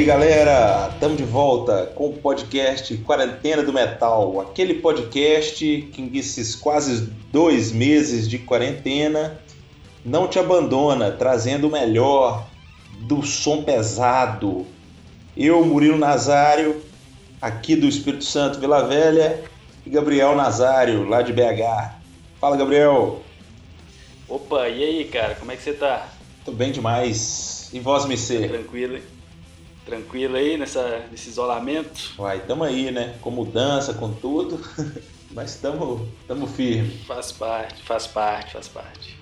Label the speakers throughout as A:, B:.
A: E aí galera, estamos de volta com o podcast Quarentena do Metal, aquele podcast que nesses quase dois meses de quarentena não te abandona, trazendo o melhor do som pesado. Eu, Murilo Nazário, aqui do Espírito Santo Vila Velha, e Gabriel Nazário, lá de BH. Fala, Gabriel.
B: Opa, e aí, cara, como é que você tá?
A: Tô bem demais. E voz me ser?
B: Tranquilo, tranquilo aí nessa, nesse isolamento?
A: Uai, tamo aí, né? Com mudança, com tudo. Mas tamo, tamo firme.
B: Faz parte, faz parte, faz parte.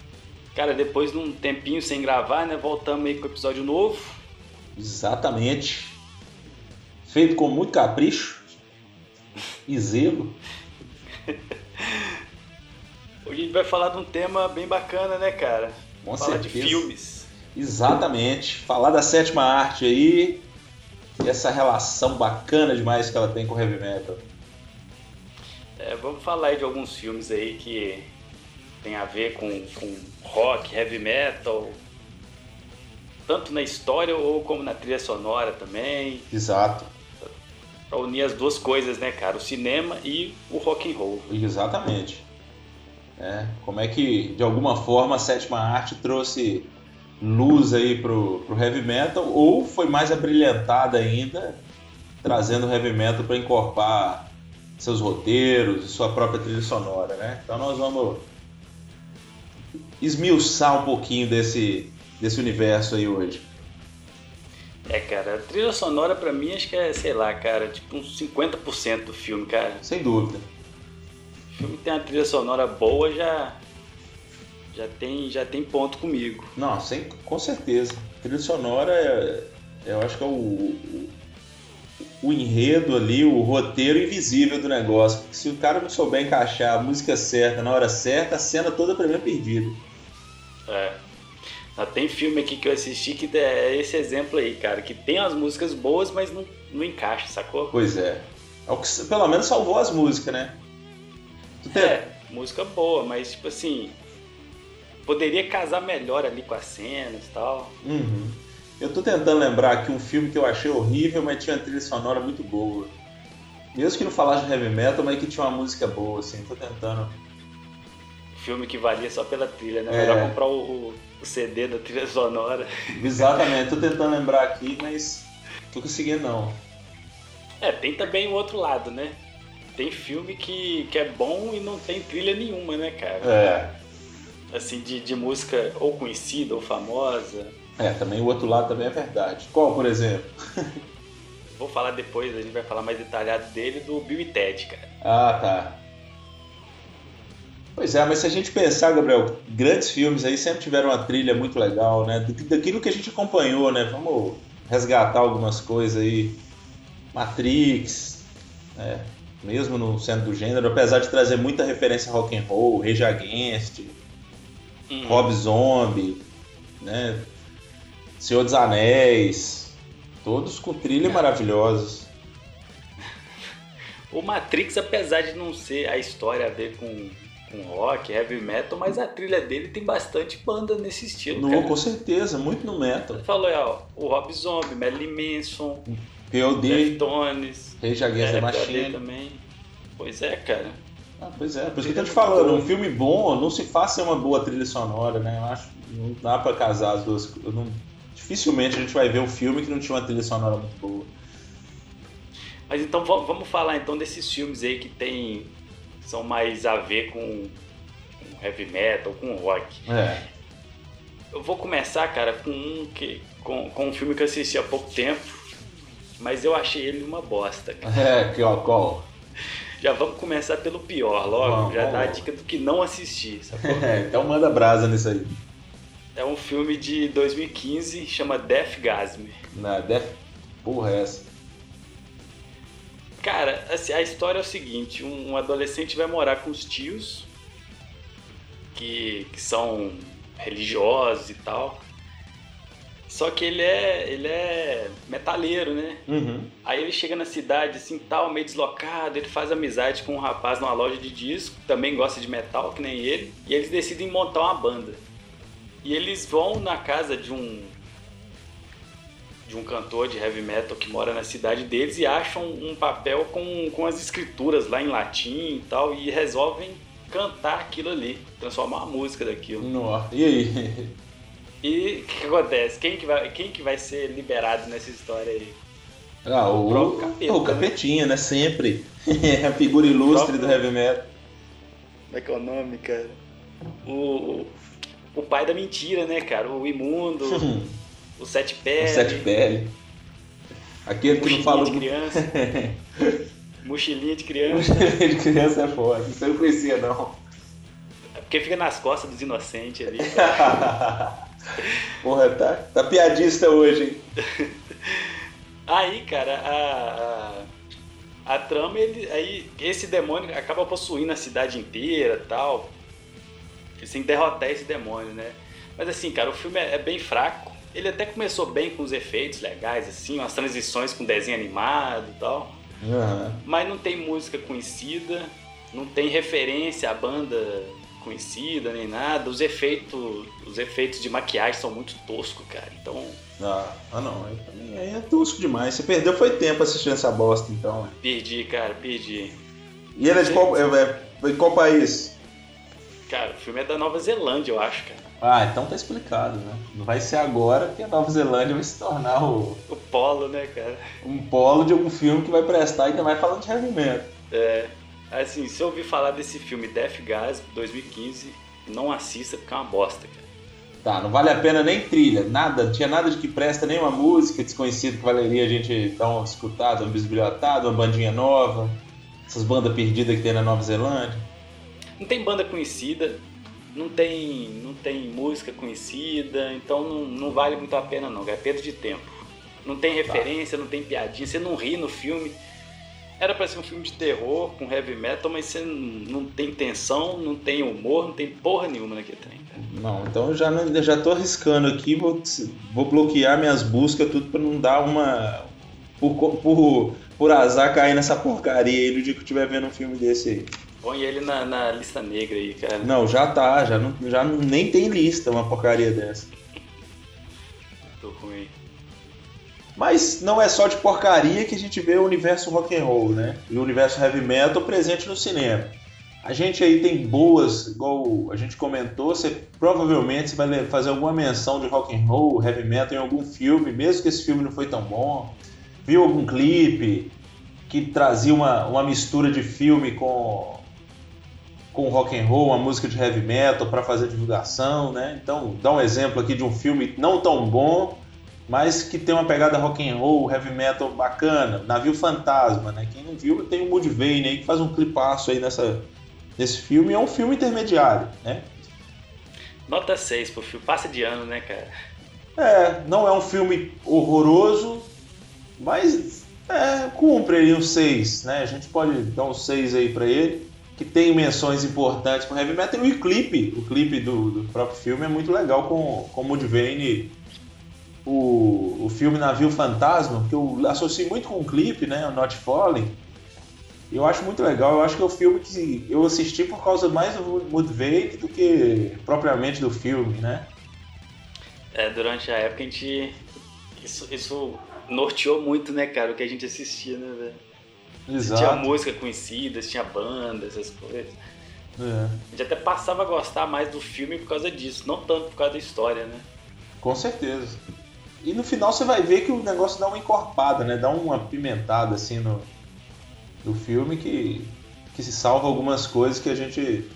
B: Cara, depois de um tempinho sem gravar, né? Voltamos aí com o episódio novo.
A: Exatamente. Feito com muito capricho e zelo.
B: Hoje a gente vai falar de um tema bem bacana, né, cara?
A: Com
B: falar
A: certeza.
B: de filmes.
A: Exatamente. Falar da sétima arte aí e essa relação bacana demais que ela tem com o heavy metal.
B: É, vamos falar aí de alguns filmes aí que tem a ver com, com rock, heavy metal, tanto na história ou como na trilha sonora também.
A: Exato.
B: Pra unir as duas coisas, né, cara? O cinema e o rock and roll.
A: Exatamente. É, como é que, de alguma forma, a sétima arte trouxe luz aí pro, pro heavy metal ou foi mais abrilhantada ainda, trazendo o heavy metal para encorpar seus roteiros e sua própria trilha sonora, né? Então nós vamos esmiuçar um pouquinho desse, desse universo aí hoje.
B: É, cara, a trilha sonora pra mim acho que é, sei lá, cara, tipo uns 50% do filme, cara.
A: Sem dúvida.
B: O filme tem uma trilha sonora boa, já já tem já tem ponto comigo.
A: Não, sem, com certeza. A trilha sonora é, eu acho que é o, o, o enredo ali, o roteiro invisível do negócio. Porque se o cara não souber encaixar a música certa na hora certa, a cena toda pra mim é perdida.
B: É. Já tem filme aqui que eu assisti que é esse exemplo aí, cara, que tem as músicas boas, mas não, não encaixa, sacou?
A: Pois é. é o que, pelo menos salvou as músicas, né? Tu tem-
B: É, música boa, mas tipo assim, poderia casar melhor ali com as cenas e tal.
A: Uhum. Eu tô tentando lembrar aqui um filme que eu achei horrível, mas tinha uma trilha sonora muito boa. Mesmo que não falasse de heavy metal, mas que tinha uma música boa, assim. Tô tentando.
B: Filme que valia só pela trilha, né?
A: É.
B: Melhor comprar o, o- CD da trilha sonora.
A: Exatamente, tô tentando lembrar aqui, mas tô conseguindo não.
B: É, tem também o outro lado, né? Tem filme que, que é bom e não tem trilha nenhuma, né, cara?
A: É.
B: Assim, de, de música ou conhecida ou famosa.
A: É, também o outro lado também é verdade. Qual, por exemplo?
B: Vou falar depois, a gente vai falar mais detalhado dele, do Bill e Ted, cara.
A: Ah, tá. Pois é, mas se a gente pensar, Gabriel, grandes filmes aí sempre tiveram uma trilha muito legal, né? Da- Daquilo que a gente acompanhou, né? Vamos resgatar algumas coisas aí. Matrix, né? Mesmo no centro do gênero, apesar de trazer muita referência a rock and roll, Rage Against,
B: Hum.
A: Rob Zombie, né? Senhor dos Anéis, todos com trilha maravilhosos.
B: O Matrix, apesar de não ser a história a ver com, com rock, heavy metal, mas a trilha dele tem bastante banda nesse estilo,
A: No,
B: cara.
A: com certeza, muito no metal.
B: Você falou aí, ó, o Rob Zombie, Marilyn Manson,
A: POD,
B: Deftones,
A: Rage Against the
B: é,
A: Machine.
B: também. Pois é, cara.
A: Ah, pois é, por isso que eu tô te falando, um filme bom não se faz sem uma boa trilha sonora, né? Eu acho que não dá pra casar as duas. não- dificilmente a gente vai ver um filme que não tinha uma trilha sonora muito boa.
B: Mas então va- vamos falar então desses filmes aí que tem são mais a ver com, com heavy metal, com rock.
A: É.
B: Eu vou começar, cara, com um que com, com um filme que eu assisti há pouco tempo, mas eu achei ele uma bosta. cara.
A: É, que ó, qual?
B: Já vamos começar pelo pior logo,
A: Vamos,
B: já dá a
A: vamos.
B: dica do que não assistir, sacou?
A: É, então manda brasa nisso aí.
B: É um filme de 2015, chama Death Gasm.
A: Na Def. Porra, é essa.
B: Cara, assim, a história é o seguinte: um, um adolescente vai morar com os tios, que, que são religiosos e tal. Só que ele é, ele é metaleiro, né?
A: Uhum.
B: Aí ele chega na cidade, assim, tal, meio deslocado, ele faz amizade com um rapaz numa loja de disco, também gosta de metal, que nem ele, e eles decidem montar uma banda. E eles vão na casa de um de um cantor de heavy metal que mora na cidade deles e acham um papel com, com as escrituras lá em latim e tal e resolvem cantar aquilo ali, transformar uma música daquilo.
A: Nossa, e aí?
B: E o que acontece? Quem que, vai, quem que vai ser liberado nessa história aí?
A: Ah, o, o, capeta, o né? Capetinha, né? Sempre. a figura ilustre do heavy metal.
B: Como é que é o nome, cara? O, o pai da mentira, né, cara? O imundo, o sete pele. O
A: sete pele. Aquele que não fala.
B: de criança. Mochilinha de criança.
A: Mochilinha de criança é foda. Isso eu não conhecia, não.
B: É porque fica nas costas dos inocentes ali.
A: Porra, tá, tá piadista hoje, hein?
B: Aí, cara, a, a, a trama, ele, aí esse demônio acaba possuindo a cidade inteira tal. Sem derrotar esse demônio, né? Mas assim, cara, o filme é, é bem fraco. Ele até começou bem com os efeitos legais, assim, umas transições com desenho animado e tal. Uhum. Mas não tem música conhecida, não tem referência à banda conhecida nem nada. Os efeitos, os efeitos de maquiagem são muito toscos, cara. Então.
A: Ah, ah não. Aí, aí é tosco demais. Você perdeu foi tempo assistindo essa bosta, então.
B: Perdi, cara, perdi.
A: E ele é de qual, é, é, qual país?
B: Cara, o filme é da Nova Zelândia, eu acho, cara.
A: Ah, então tá explicado, né? Não vai ser agora que a Nova Zelândia vai se tornar o.
B: O polo, né, cara?
A: Um polo de algum filme que vai prestar e ainda vai falando de heavy metal.
B: É. Assim, se eu ouvir falar desse filme Death Gas 2015, não assista porque é uma bosta, cara.
A: Tá, não vale a pena nem trilha, nada, tinha nada de que presta, nem uma música desconhecida que valeria a gente dar uma escutada, uma bisbilhotada, uma bandinha nova, essas bandas perdidas que tem na Nova Zelândia.
B: Não tem banda conhecida, não tem, não tem música conhecida, então não, não vale muito a pena não, é perda de tempo. Não tem tá. referência, tá. não tem piadinha, você não ri no filme. Era para ser um filme de terror com heavy metal, mas você não tem tensão, não tem humor, não tem porra nenhuma naquele trem.
A: Não, então eu já, não, já tô arriscando aqui, vou, vou bloquear minhas buscas, tudo para não dar uma. Por, por, por azar cair nessa porcaria aí no dia que eu estiver vendo um filme desse aí.
B: Põe ele na, na, lista negra aí, cara.
A: Não, já tá, já, não, já nem tem lista uma porcaria dessa.
B: Tô ruim.
A: Mas não é só de porcaria que a gente vê o universo rock and roll, né? E o universo heavy metal presente no cinema. A gente aí tem boas, igual a gente comentou, você provavelmente vai fazer alguma menção de rock and roll, heavy metal em algum filme, mesmo que esse filme não foi tão bom. Viu algum clipe que trazia uma, uma mistura de filme com com rock and roll, uma música de heavy metal para fazer divulgação, né? Então, dá um exemplo aqui de um filme não tão bom, mas que tem uma pegada rock and roll, heavy metal bacana, Navio Fantasma, né? Quem não viu, tem o Mudvayne aí que faz um clipaço aí nessa, nesse filme, é um filme intermediário, né?
B: Nota 6 pro filme, passa de ano, né, cara?
A: É, não é um filme horroroso, mas é, cumpre aí um 6, né? A gente pode dar um 6 aí para ele, que tem menções importantes com heavy metal e o clipe, o clipe do, do próprio filme é muito legal com, com o Mudvayne o, o filme Navio Fantasma, que eu associo muito com o clipe, né? O Not Falling. Eu acho muito legal. Eu acho que é o filme que eu assisti por causa mais do Mudvayne do que propriamente do filme, né?
B: É, durante a época a gente. Isso, isso norteou muito, né, cara, o que a gente assistia, né, velho? Exato. Tinha música conhecida, tinha banda, essas coisas. É. A gente até passava a gostar mais do filme por causa disso, não tanto por causa da história, né?
A: Com certeza. E no final você vai ver que o negócio dá uma encorpada, né? Dá uma pimentada assim no, no filme que, que se salva algumas coisas que a gente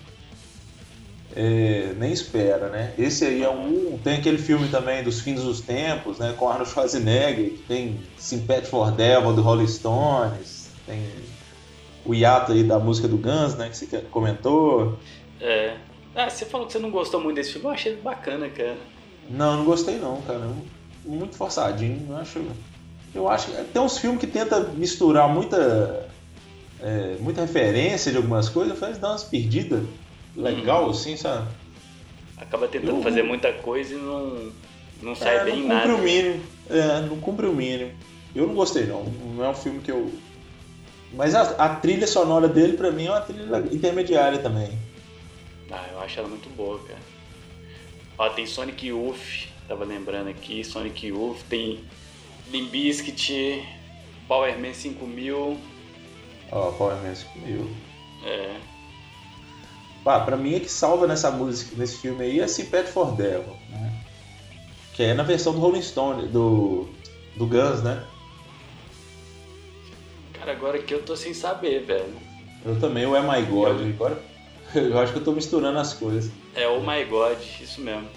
A: é, nem espera, né? Esse aí é um. Tem aquele filme também dos fins dos tempos, né? Com Arnold Schwarzenegger, que tem Sympathy for Devil do Rolling Stones, tem o hiato aí da música do Guns, né? Que você comentou.
B: É. Ah, você falou que você não gostou muito desse filme, eu achei bacana, cara.
A: Não, não gostei não, cara muito forçadinho. Eu acho, eu acho que tem uns filmes que tenta misturar muita, é, muita referência de algumas coisas, faz dar umas perdidas legal, uhum. assim, sabe?
B: Acaba tentando eu, fazer muita coisa e não, não sai é, bem
A: não
B: nada.
A: O mínimo, é, não cumpre o mínimo. Eu não gostei não, não é um filme que eu... Mas a, a trilha sonora dele, pra mim, é uma trilha intermediária também.
B: Ah, eu acho ela muito boa, cara. Ó, tem Sonic Youth, Tava lembrando aqui, Sonic Youth tem Limbiskit, Power Man 5000.
A: Ó, Power Man 5000.
B: É.
A: Ah, pra mim é que salva nessa música, nesse filme aí é Sympathy for Devil, né? Que é na versão do Rolling Stone, do, do Guns, né?
B: Cara, agora que eu tô sem saber, velho.
A: Eu também, o É My God. Agora, eu acho que eu tô misturando as coisas.
B: É o My God, isso mesmo.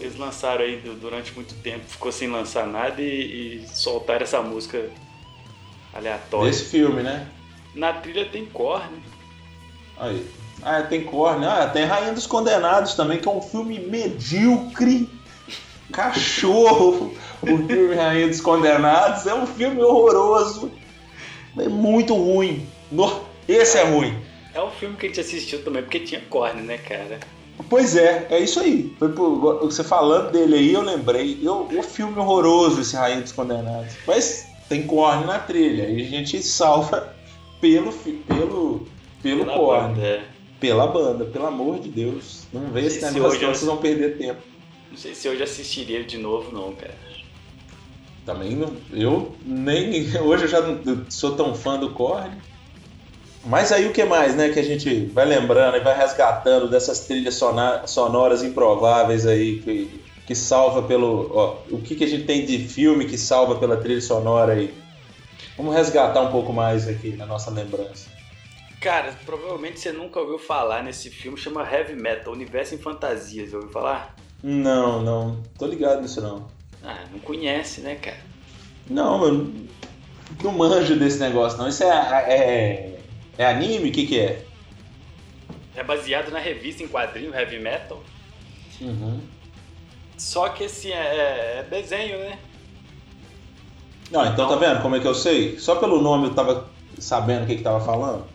B: Eles lançaram aí durante muito tempo, ficou sem lançar nada e, e soltaram essa música aleatória.
A: Desse filme, né?
B: Na trilha tem Korn.
A: Aí. Ah, tem Korn. Ah, tem Rainha dos Condenados também, que é um filme medíocre. Cachorro. o filme Rainha dos Condenados é um filme horroroso. É muito ruim. Esse é ruim.
B: É um filme que a gente assistiu também porque tinha Korn, né, cara?
A: Pois é, é isso aí. Foi por, você falando dele aí, eu lembrei. Eu, o filme horroroso, esse Rainha dos Condenados. Mas tem Korn na trilha. E a gente salva pelo, pelo, pelo Pela Korn. Banda, é. Pela banda, pelo amor de Deus. Não vê esse negócio, não, vocês vão perder tempo.
B: Não sei se hoje assistiria ele de novo, não, cara.
A: Também não. Eu nem. Hoje eu já não sou tão fã do Korn. Mas aí o que mais, né, que a gente vai lembrando e vai resgatando dessas trilhas sonoras improváveis aí que, que salva pelo. Ó, o que, que a gente tem de filme que salva pela trilha sonora aí? Vamos resgatar um pouco mais aqui na nossa lembrança.
B: Cara, provavelmente você nunca ouviu falar nesse filme, chama Heavy Metal, Universo em Fantasias, ouviu falar?
A: Não, não, tô ligado nisso não.
B: Ah, não conhece, né, cara?
A: Não, eu não manjo desse negócio não, isso é, é, é anime? O que que é?
B: É baseado na revista em quadrinho Heavy Metal.
A: Uhum.
B: Só que assim, é, é desenho, né?
A: Não, então, então, tá vendo como é que eu sei? Só pelo nome eu tava sabendo o que que tava falando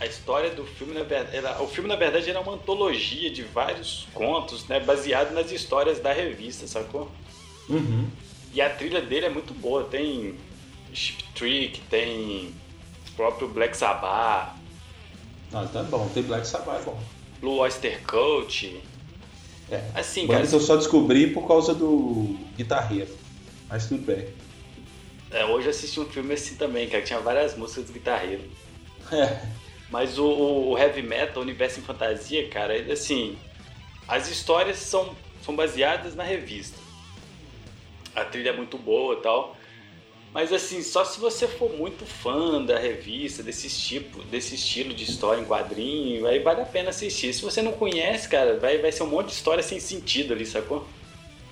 B: a história do filme, na verdade, o filme na verdade era uma antologia de vários contos, né, baseado nas histórias da revista, sacou?
A: Uhum.
B: E a trilha dele é muito boa, tem Chip Trick, tem próprio Black Sabbath.
A: Ah, tá bom, tem Black Sabbath, é bom.
B: Blue Oyster Cult.
A: É. Assim, cara. eu só descobri por causa do guitarreiro. Mas tudo bem.
B: É, hoje eu assisti um filme assim também, cara, que tinha várias músicas do guitarreiro.
A: É.
B: Mas o, o, heavy metal, o universo em fantasia, cara, ele, assim, as histórias são, são baseadas na revista. A trilha é muito boa e tal. Mas assim, só se você for muito fã da revista, desse tipo, desse estilo de história em quadrinho, aí vale a pena assistir. Se você não conhece, cara, vai, vai ser um monte de história sem sentido ali, sacou?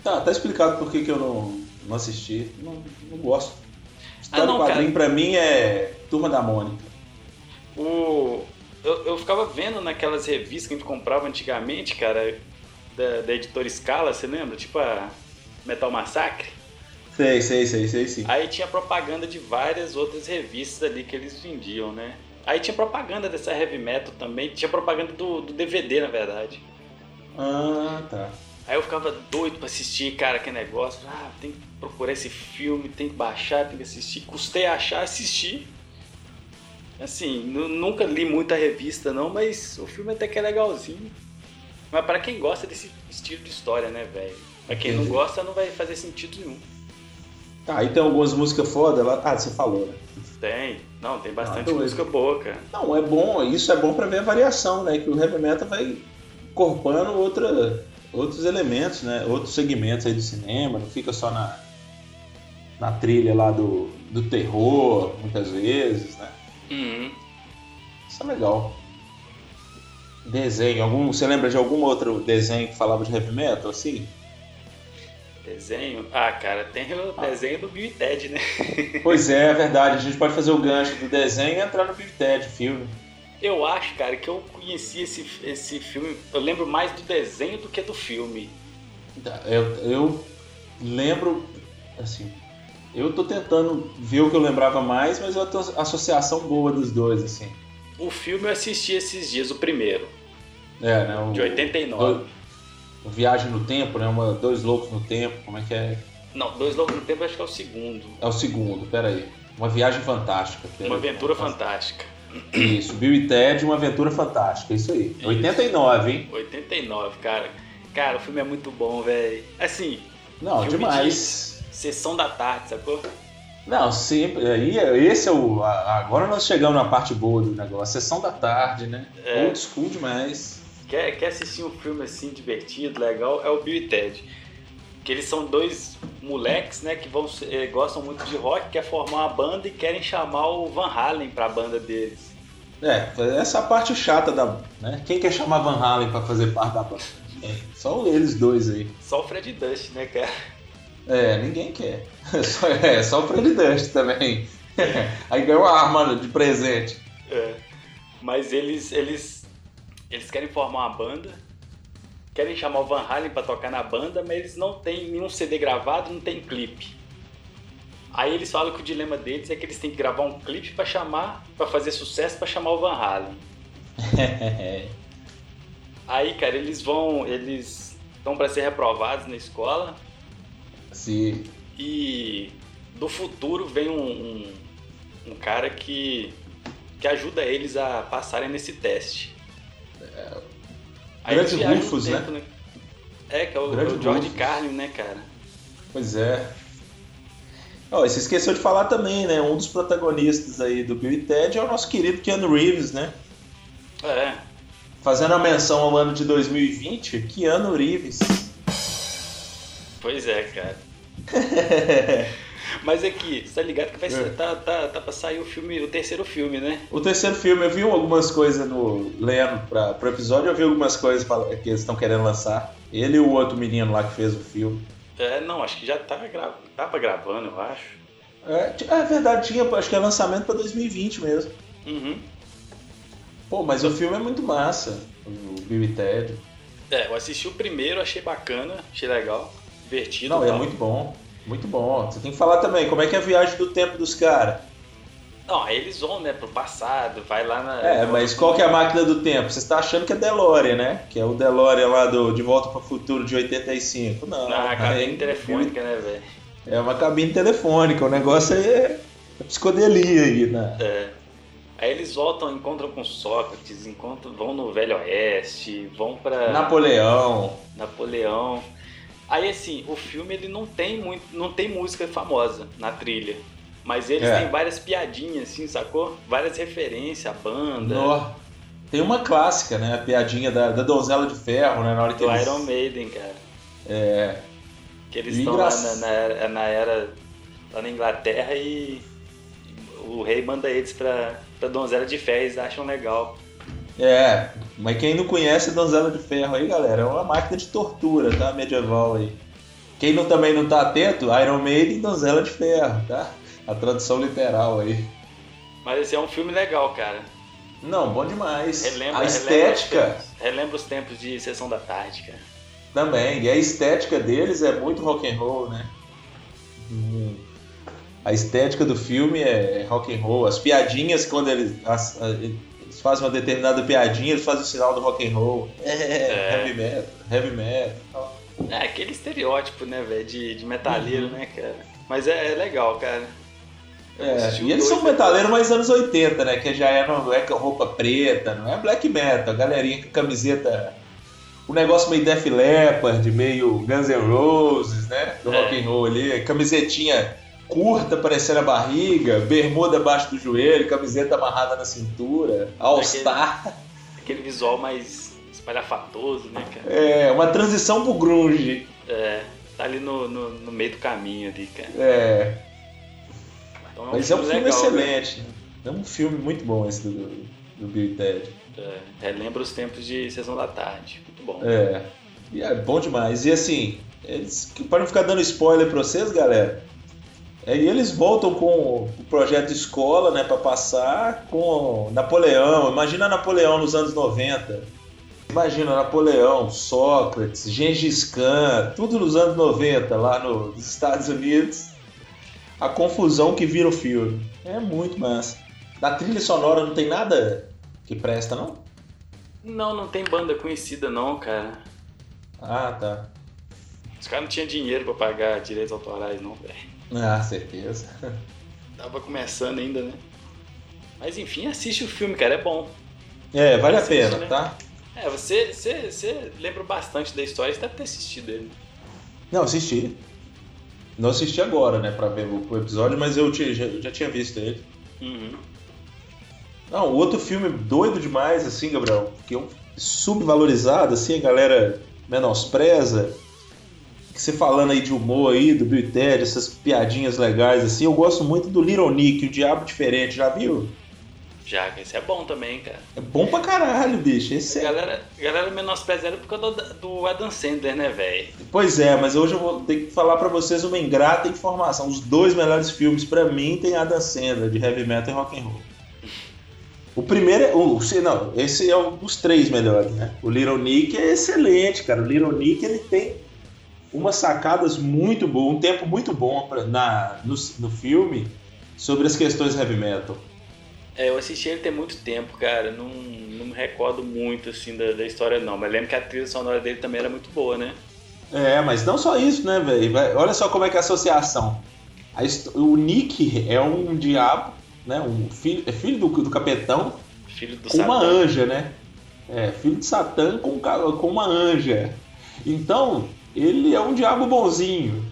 A: Tá, tá explicado por que, que eu não, não assisti. Não, não gosto. História ah, não, quadrinho cara. pra mim é Turma da Mônica
B: o, eu, eu ficava vendo naquelas revistas que a gente comprava antigamente, cara, da, da editora Scala, você lembra? Tipo a Metal Massacre.
A: Sei, sei, sei, sei, sim.
B: Aí tinha propaganda de várias outras revistas ali que eles vendiam, né? Aí tinha propaganda dessa heavy metal também, tinha propaganda do, do DVD, na verdade.
A: Ah, tá.
B: Aí eu ficava doido pra assistir, cara, que negócio. Ah, tem que procurar esse filme, tem que baixar, tem que assistir. Custei achar, assistir. Assim, nunca li muita revista não, mas o filme até que é legalzinho. Mas para quem gosta desse estilo de história, né, velho? Pra quem não gosta, não vai fazer sentido nenhum.
A: Tá, e tem algumas músicas foda lá. Ah, você falou, né?
B: Tem. Não, tem bastante ah, música boa, cara.
A: Não, é bom, isso é bom para ver a variação, né? Que o heavy metal vai incorporando outra, outros elementos, né? Outros segmentos aí do cinema, não fica só na, na trilha lá do, do terror, muitas vezes, né?
B: Uhum.
A: Isso é legal. Desenho, algum, você lembra de algum outro desenho que falava de heavy metal, assim?
B: Desenho? Ah, cara, tem o ah. desenho do Bill e Ted, né?
A: Pois é, é verdade. A gente pode fazer o gancho do desenho e entrar no Bill e Ted, filme.
B: Eu acho, cara, que eu conheci esse, esse filme. Eu lembro mais do desenho do que do filme.
A: Eu, eu lembro, assim, eu tô tentando ver o que eu lembrava mais, mas eu tenho associação boa dos dois, assim.
B: O filme eu assisti esses dias, o primeiro.
A: É, né? O,
B: de 89.
A: Viagem no Tempo, né? Uma, dois Loucos no Tempo, como é que é?
B: Não, Dois Loucos no Tempo acho que é o segundo.
A: É o segundo, peraí. Uma Viagem Fantástica.
B: Uma Aventura Fantástica.
A: Isso, Bill e Ted, Uma Aventura Fantástica, isso aí. Isso. 89, hein?
B: 89, cara. Cara, o filme é muito bom, velho. Assim...
A: Não, demais. De
B: Sessão da tarde, sacou?
A: Não, sempre. Aí, esse é o. Agora nós chegamos na parte boa do negócio. Sessão da tarde, né? É. Old school demais.
B: Quer, quer assistir um filme assim, divertido, legal? É o Bill e Ted. Que eles são dois moleques, né? Que vão, eh, gostam muito de rock, quer formar uma banda e querem chamar o Van Halen pra banda deles.
A: É, essa é a parte chata da. Né? Quem quer chamar Van Halen pra fazer parte da banda? É, só eles dois aí.
B: Só o Fred Dust, né, cara?
A: É, ninguém quer. Só, é, só o Fred Dust também. Aí ganhou uma arma de presente.
B: É. Mas eles, eles, eles querem formar uma banda, querem chamar o Van Halen para tocar na banda, mas eles não têm nenhum CD gravado, não tem clipe. Aí eles falam que o dilema deles é que eles têm que gravar um clipe para chamar, para fazer sucesso, para chamar o Van Halen. Aí, cara, eles vão, eles estão para ser reprovados na escola
A: Sim.
B: E do futuro vem um, um, um cara que, que ajuda eles a passarem nesse teste.
A: É, grande Rufus, né? né?
B: É, que é o, é o George Carlin, né, cara?
A: Pois é. Oh, você esqueceu de falar também, né? Um dos protagonistas aí do Bill e Ted é o nosso querido Keanu Reeves, né?
B: É.
A: Fazendo a menção ao ano de 2020, Keanu Reeves.
B: Pois é, cara. Mas é você tá ligado que vai ser, é. tá, tá, tá pra sair o filme, o terceiro filme, né?
A: O terceiro filme, eu vi algumas coisas no. lendo pra, pro episódio, eu vi algumas coisas que eles estão querendo lançar. Ele e o outro menino lá que fez o filme.
B: É, não, acho que já tá gra... tava gravando, eu acho.
A: É, é verdade, tinha, acho que é lançamento pra 2020 mesmo.
B: Uhum.
A: Pô, mas o filme é muito massa, o Bill e Ted.
B: É, eu assisti o primeiro, achei bacana, achei legal divertido.
A: Não, é muito bom. Muito bom. Você tem que falar também como é que é a viagem do tempo dos caras.
B: Não, aí eles vão, né, pro passado, vai lá na.
A: É, mas qual que é a máquina do tempo? Você está achando que é DeLorean, né? Que é o DeLorean lá do De Volta para o Futuro de 85. Não.
B: Não, a cabine é, telefônica, né, velho?
A: É uma cabine telefônica, o negócio é, é psicodelia aí, né?
B: É. Aí eles voltam, encontram com Sócrates, encontram, vão no Velho Oeste, vão para
A: Napoleão.
B: Napoleão. Aí assim, o filme ele não tem muito, não tem música famosa na trilha, mas eles é. têm várias piadinhas assim, sacou? Várias referências à banda.
A: No. Tem uma clássica, né? A piadinha da, da donzela de ferro, né? Na hora que
B: Do
A: eles...
B: Iron Maiden, cara.
A: É.
B: Que eles estão lá na, na, era, na era lá na Inglaterra e o rei manda eles pra, pra donzela de ferro, eles acham legal.
A: É, mas quem não conhece Donzela de Ferro aí, galera, é uma máquina de tortura, tá? Medieval aí. Quem não, também não tá atento, Iron Maiden e Donzela de Ferro, tá? A tradução literal aí.
B: Mas esse é um filme legal, cara.
A: Não, bom demais.
B: Relembra,
A: a estética.
B: Relembra os, tempos, relembra os tempos de Sessão da Tarde, cara.
A: Também, e a estética deles é muito rock and roll, né? Hum. A estética do filme é rock and roll. As piadinhas quando eles. As, eles fazem uma determinada piadinha, eles fazem o sinal do rock and roll. É, é. heavy metal, heavy metal.
B: É, aquele estereótipo, né, velho, de, de metaleiro, uhum. né, cara? Mas é, é legal, cara.
A: É, e eles são metaleiros mais anos 80, né? Que já é, não é com roupa preta, não é black metal, a galerinha com camiseta. O um negócio meio Def Leppard, meio Guns N' Roses, né? Do é. rock and roll ali, camisetinha curta parecendo a barriga, bermuda abaixo do joelho, camiseta amarrada na cintura, all-star.
B: Aquele, aquele, visual mais espalhafatoso, né, cara?
A: É, uma transição pro grunge.
B: É, tá ali no, no, no meio do caminho ali, cara.
A: É. Então é um Mas é um filme legal, excelente. Né? É um filme muito bom esse do, do Bill e Ted.
B: É, relembra os tempos de Sessão da Tarde. Muito bom.
A: É. E é bom demais. E assim, eles, para não ficar dando spoiler pra vocês, galera, é, e eles voltam com o projeto escola, né, para passar com Napoleão. Imagina Napoleão nos anos 90. Imagina Napoleão, Sócrates, Gengis Khan, tudo nos anos 90 lá nos Estados Unidos. A confusão que vira o filme. É muito massa. Da trilha sonora não tem nada que presta, não?
B: Não, não tem banda conhecida não, cara.
A: Ah, tá.
B: Os caras não tinham dinheiro para pagar direitos autorais, não, velho.
A: Ah, certeza.
B: Tava começando ainda, né? Mas enfim, assiste o filme, cara, é bom.
A: É, vale assiste, a pena, né? tá?
B: É, você, você, você lembra bastante da história, você deve ter assistido ele.
A: Não, assisti. Não assisti agora, né, pra ver o episódio, mas eu já, já tinha visto ele.
B: Uhum.
A: Não, outro filme doido demais, assim, Gabriel, que é um subvalorizado, assim, a galera menospreza. Que você falando aí de humor aí, do Bill Ted, essas piadinhas legais, assim, eu gosto muito do Little Nick, o Diabo Diferente, já viu?
B: Já, esse é bom também, cara.
A: É bom pra caralho, bicho. Esse
B: A
A: é...
B: galera, a galera menospreza ele por causa do, do Adam Sandler, né, velho?
A: Pois é, mas hoje eu vou ter que falar pra vocês uma ingrata informação. Os dois melhores filmes pra mim tem Adam Sandler, de heavy metal e rock and roll. O primeiro é. O, não, esse é um dos três melhores, né? O Little Nick é excelente, cara. O Little Nick ele tem umas sacadas muito boas, um tempo muito bom pra, na, no, no filme sobre as questões heavy metal.
B: É, eu assisti ele tem muito tempo, cara. Não, não me recordo muito, assim, da, da história, não. Mas lembro que a trilha sonora dele também era muito boa, né?
A: É, mas não só isso, né, velho? Olha só como é que é a associação. A o Nick é um diabo, né? Um filho, é filho do, do capetão
B: Filho do
A: com uma anja, né? É, filho de Satã com, com uma anja. Então, ele é um diabo bonzinho.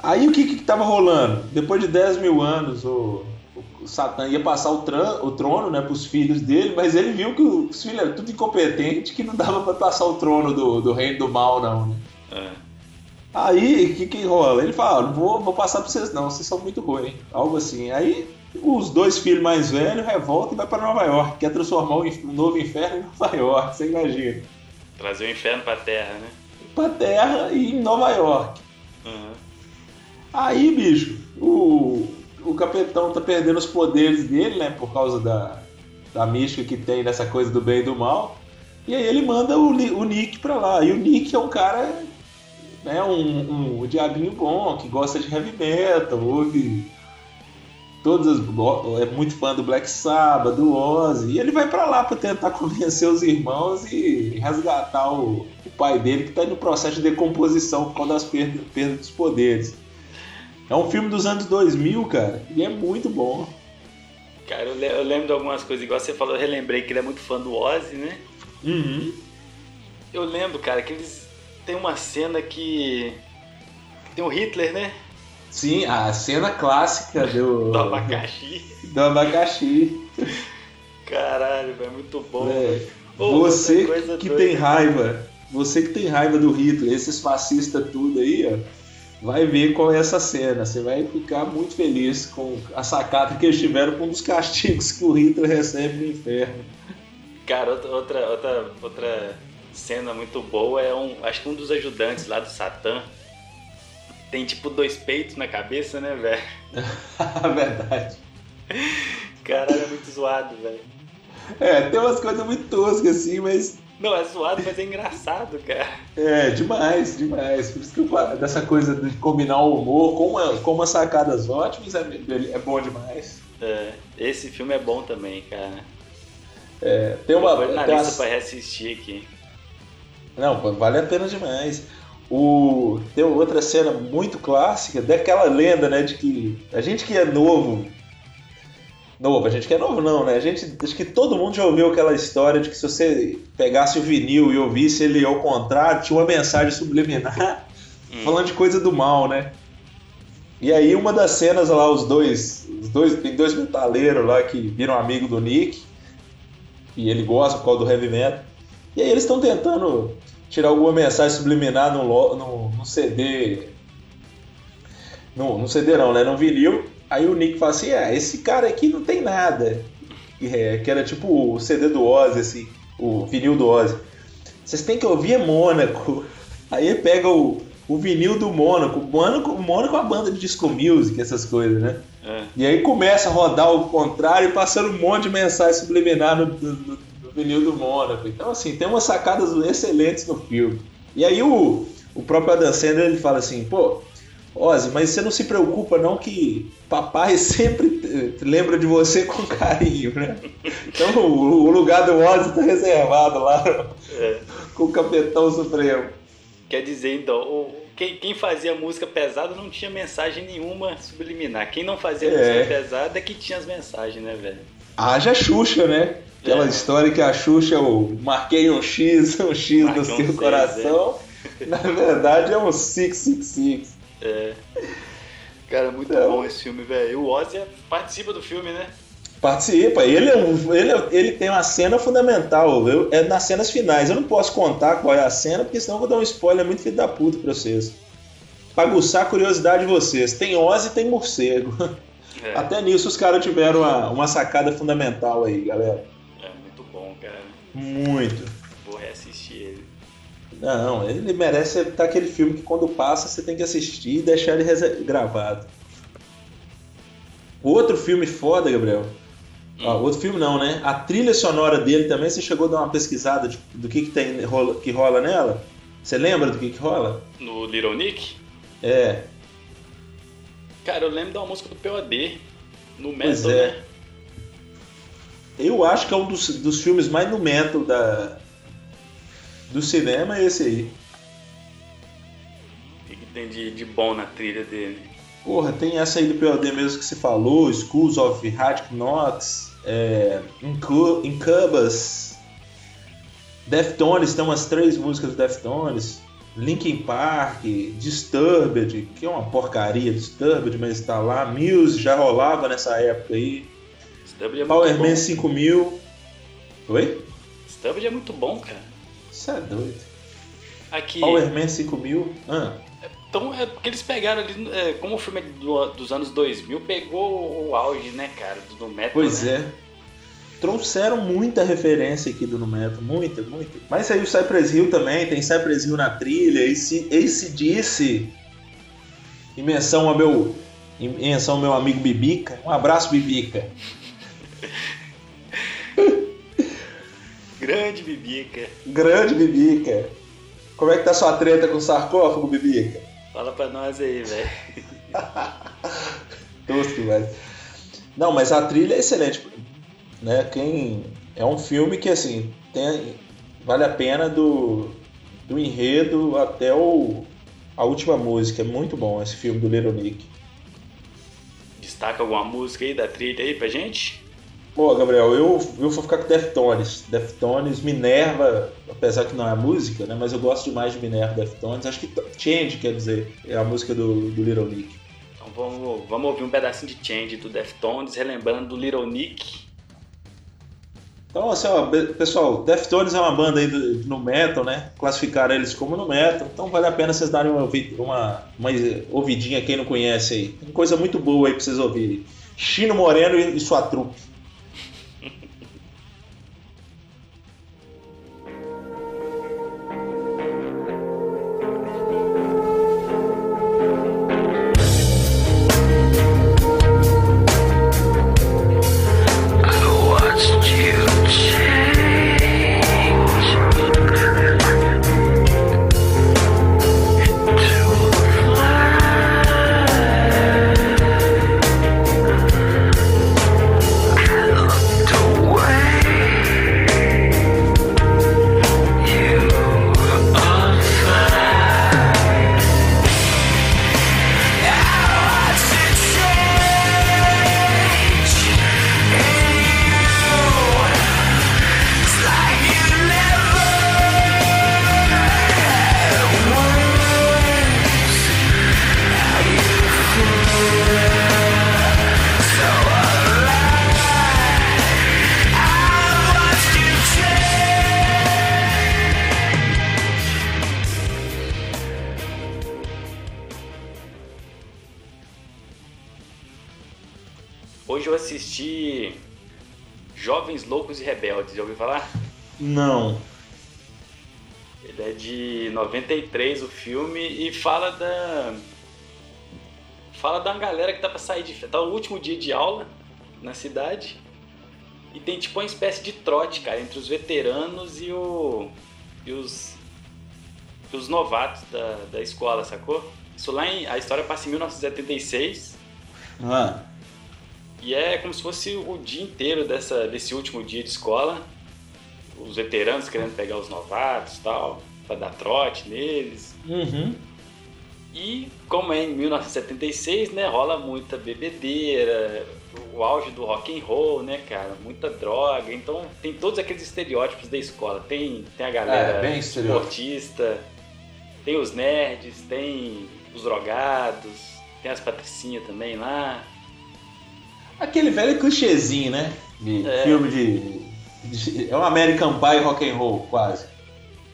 A: Aí o que que tava rolando? Depois de 10 mil anos, o, o Satã ia passar o, tran- o trono né, pros filhos dele, mas ele viu que os filhos eram tudo incompetente, que não dava pra passar o trono do, do reino do mal, não, né?
B: É.
A: Aí, o que que rola? Ele fala, não vou, vou passar pra vocês não, vocês são muito ruins. Algo assim. Aí, os dois filhos mais velhos revoltam e vai pra Nova York. Quer transformar o inf- um novo inferno em Nova York, você imagina.
B: Trazer o inferno pra terra, né?
A: Pra Terra e em Nova York.
B: Uhum.
A: Aí, bicho, o, o capitão tá perdendo os poderes dele, né? Por causa da, da mística que tem nessa coisa do bem e do mal. E aí ele manda o, o Nick pra lá. E o Nick é um cara, né? Um, um diabinho bom, que gosta de heavy metal, ouve todas as, é muito fã do Black Sabbath, do Ozzy. E ele vai pra lá pra tentar convencer os irmãos e resgatar o, o pai dele que tá no processo de decomposição por causa das perdas, perda dos poderes. É um filme dos anos 2000, cara, e é muito bom.
B: Cara, eu, eu lembro de algumas coisas, igual você falou, eu relembrei que ele é muito fã do Ozzy, né?
A: Uhum.
B: Eu lembro, cara, que eles tem uma cena que. que tem o Hitler, né?
A: Sim, a cena clássica do,
B: Do abacaxi.
A: do abacaxi.
B: Caralho, velho, muito bom.
A: É,
B: Ô,
A: você que
B: doida.
A: tem raiva, você que tem raiva do Hitler, esses fascistas tudo aí, ó, vai ver qual é essa cena. Você vai ficar muito feliz com a sacada que eles tiveram com um dos castigos que o Hitler recebe no inferno.
B: Cara, outra, outra, outra, outra cena muito boa é um. Acho que um dos ajudantes lá do Satã tem tipo dois peitos na cabeça, né, velho?
A: Verdade.
B: Caralho, é muito zoado, velho.
A: É, tem umas coisas muito toscas assim, mas
B: Não, é zoado, mas é engraçado, cara.
A: É, demais, demais. Por isso que eu falo dessa coisa de combinar o humor com, uma, com umas sacadas ótimas é, é bom demais.
B: É, esse filme é bom também, cara.
A: É, tem uma.
B: Foi na
A: tem
B: lista
A: umas-
B: pra reassistir aqui.
A: Não, vale a pena demais. O, tem outra cena muito clássica daquela lenda, né, de que a gente que é novo. Novo, a gente que é novo não, né? A gente, acho que todo mundo já ouviu aquela história de que se você pegasse o vinil e ouvisse ele ao contrário, tinha uma mensagem subliminar
B: Hum.
A: falando de coisa do mal, né? E aí uma das cenas lá, os dois, os dois tem dois metaleiros lá que viram amigo do Nick e ele gosta por causa do heavy metal. E aí eles estão tentando tirar alguma mensagem subliminar no, no, no CD. No, no CD não, né? No vinil. Aí o Nick fala assim, é, esse cara aqui não tem nada. É, que era tipo o CD do Ozzy, assim, o vinil do Ozzy. Vocês têm que ouvir é Mônaco. Aí pega o, o vinil do Mônaco. Mônaco. Mônaco é uma banda de disco music, essas coisas, né?
B: É.
A: E aí começa a rodar o contrário, passando um monte de mensagem subliminar no, no, do Mônaco. Então, assim, tem umas sacadas excelentes no filme. E aí o, o próprio Adam Sandler, ele fala assim, pô, Ozzy, mas você não se preocupa não que papai sempre lembra de você com carinho, né? Então o, o lugar do Ozzy tá reservado lá
B: É.
A: com o Capitão Supremo.
B: Quer dizer, então, o- quem, quem fazia música pesada não tinha mensagem nenhuma subliminar. Quem não fazia
A: É.
B: música pesada é que tinha as mensagens, né, velho?
A: Haja Xuxa, né? Aquela
B: É.
A: história que a Xuxa, eu marquei um X, um X
B: Marquei
A: no
B: um
A: seu
B: seis,
A: coração. Na verdade é um 666.
B: É. Cara, muito é. bom esse filme, velho. O Ozzy participa do filme, né?
A: Participa. Ele, é ele, é, ele tem uma cena fundamental. Eu, é nas cenas finais. Eu não posso contar qual é a cena, porque senão eu vou dar um spoiler muito filho da puta pra vocês. Pra aguçar a curiosidade de vocês. Tem Ozzy e tem morcego. É. Até nisso os caras tiveram uma, uma sacada fundamental aí, galera.
B: Muito. Vou reassistir ele.
A: Não, ele merece estar aquele filme que quando passa você tem que assistir e deixar ele gravado. Outro filme foda, Gabriel. Hum. Ah, outro filme não, né? A trilha sonora dele também, você chegou a dar uma pesquisada de, do que, que, tem, rola, que rola nela? Você lembra do que, que rola?
B: No Little Nick?
A: É.
B: Cara, eu lembro uma música do POD, no metal, é. né?
A: Eu acho que é um dos, dos filmes mais no metal da, do cinema, é esse aí.
B: O que tem de, de bom na trilha dele?
A: Porra, tem essa aí do POD mesmo que se falou, Schools of Hard Knocks, é, Incubus, Deftones, tem umas três músicas do Deftones. Linkin Park, Disturbed, que é uma porcaria, Disturbed, mas está lá. Muse já rolava nessa época aí.
B: Disturbed é
A: Power Man 5000. Oi?
B: Disturbed é muito bom, cara.
A: Isso é doido.
B: Aqui...
A: Power Man 5000. Ah.
B: Então, é porque eles pegaram ali, é, como o filme é do, dos anos 2000, pegou o auge, né, cara, do, do metal,
A: Pois
B: né?
A: é trouxeram muita referência aqui do Numeto, muita, muita. Mas aí o Cypress Hill também, tem Cypress Hill na trilha, esse, esse disse, em menção ao meu, em menção ao meu amigo Bibica, um abraço Bibica.
B: Grande Bibica.
A: Grande Bibica. Como é que tá sua treta com o sarcófago, Bibica?
B: Fala pra nós aí, velho.
A: Tosco, velho. Não, mas a trilha é excelente né? Quem é um filme que assim tem, vale a pena do, do enredo até o, a última música. É muito bom esse filme do Little Nick.
B: Destaca alguma música aí da trilha aí pra gente?
A: Pô, Gabriel, eu, eu vou ficar com Deftones. Deftones, Minerva, apesar que não é música, né? Mas eu gosto demais de Minerva Deftones. Acho que Change, quer dizer, é a música do, do Little Nick.
B: Então vamos, vamos ouvir um pedacinho de Change do Deftones, relembrando do Little Nick
A: então, assim, ó, pessoal, Deftones é uma banda aí do, no metal, né? Classificaram eles como no metal, então vale a pena vocês darem uma, uma, uma ouvidinha quem não conhece aí. Tem coisa muito boa aí pra vocês ouvirem. Chino Moreno e, e sua trupe.
B: Último dia de aula na cidade. E tem tipo uma espécie de trote, cara, entre os veteranos e o. e os. E os novatos da, da escola, sacou? Isso lá em. A história passa em 1976.
A: Ah.
B: E é como se fosse o dia inteiro dessa, desse último dia de escola. Os veteranos querendo pegar os novatos e tal, pra dar trote neles.
A: Uhum.
B: E como é em 1976, né, rola muita bebedeira, o auge do rock and roll, né, cara, muita droga. Então tem todos aqueles estereótipos da escola. Tem, tem a galera
A: é,
B: esportista, Tem os nerds, tem os drogados, tem as patricinhas também lá.
A: Aquele velho clichêzinho, né? De
B: É.
A: filme de, de- É um American Pie rock and roll, quase.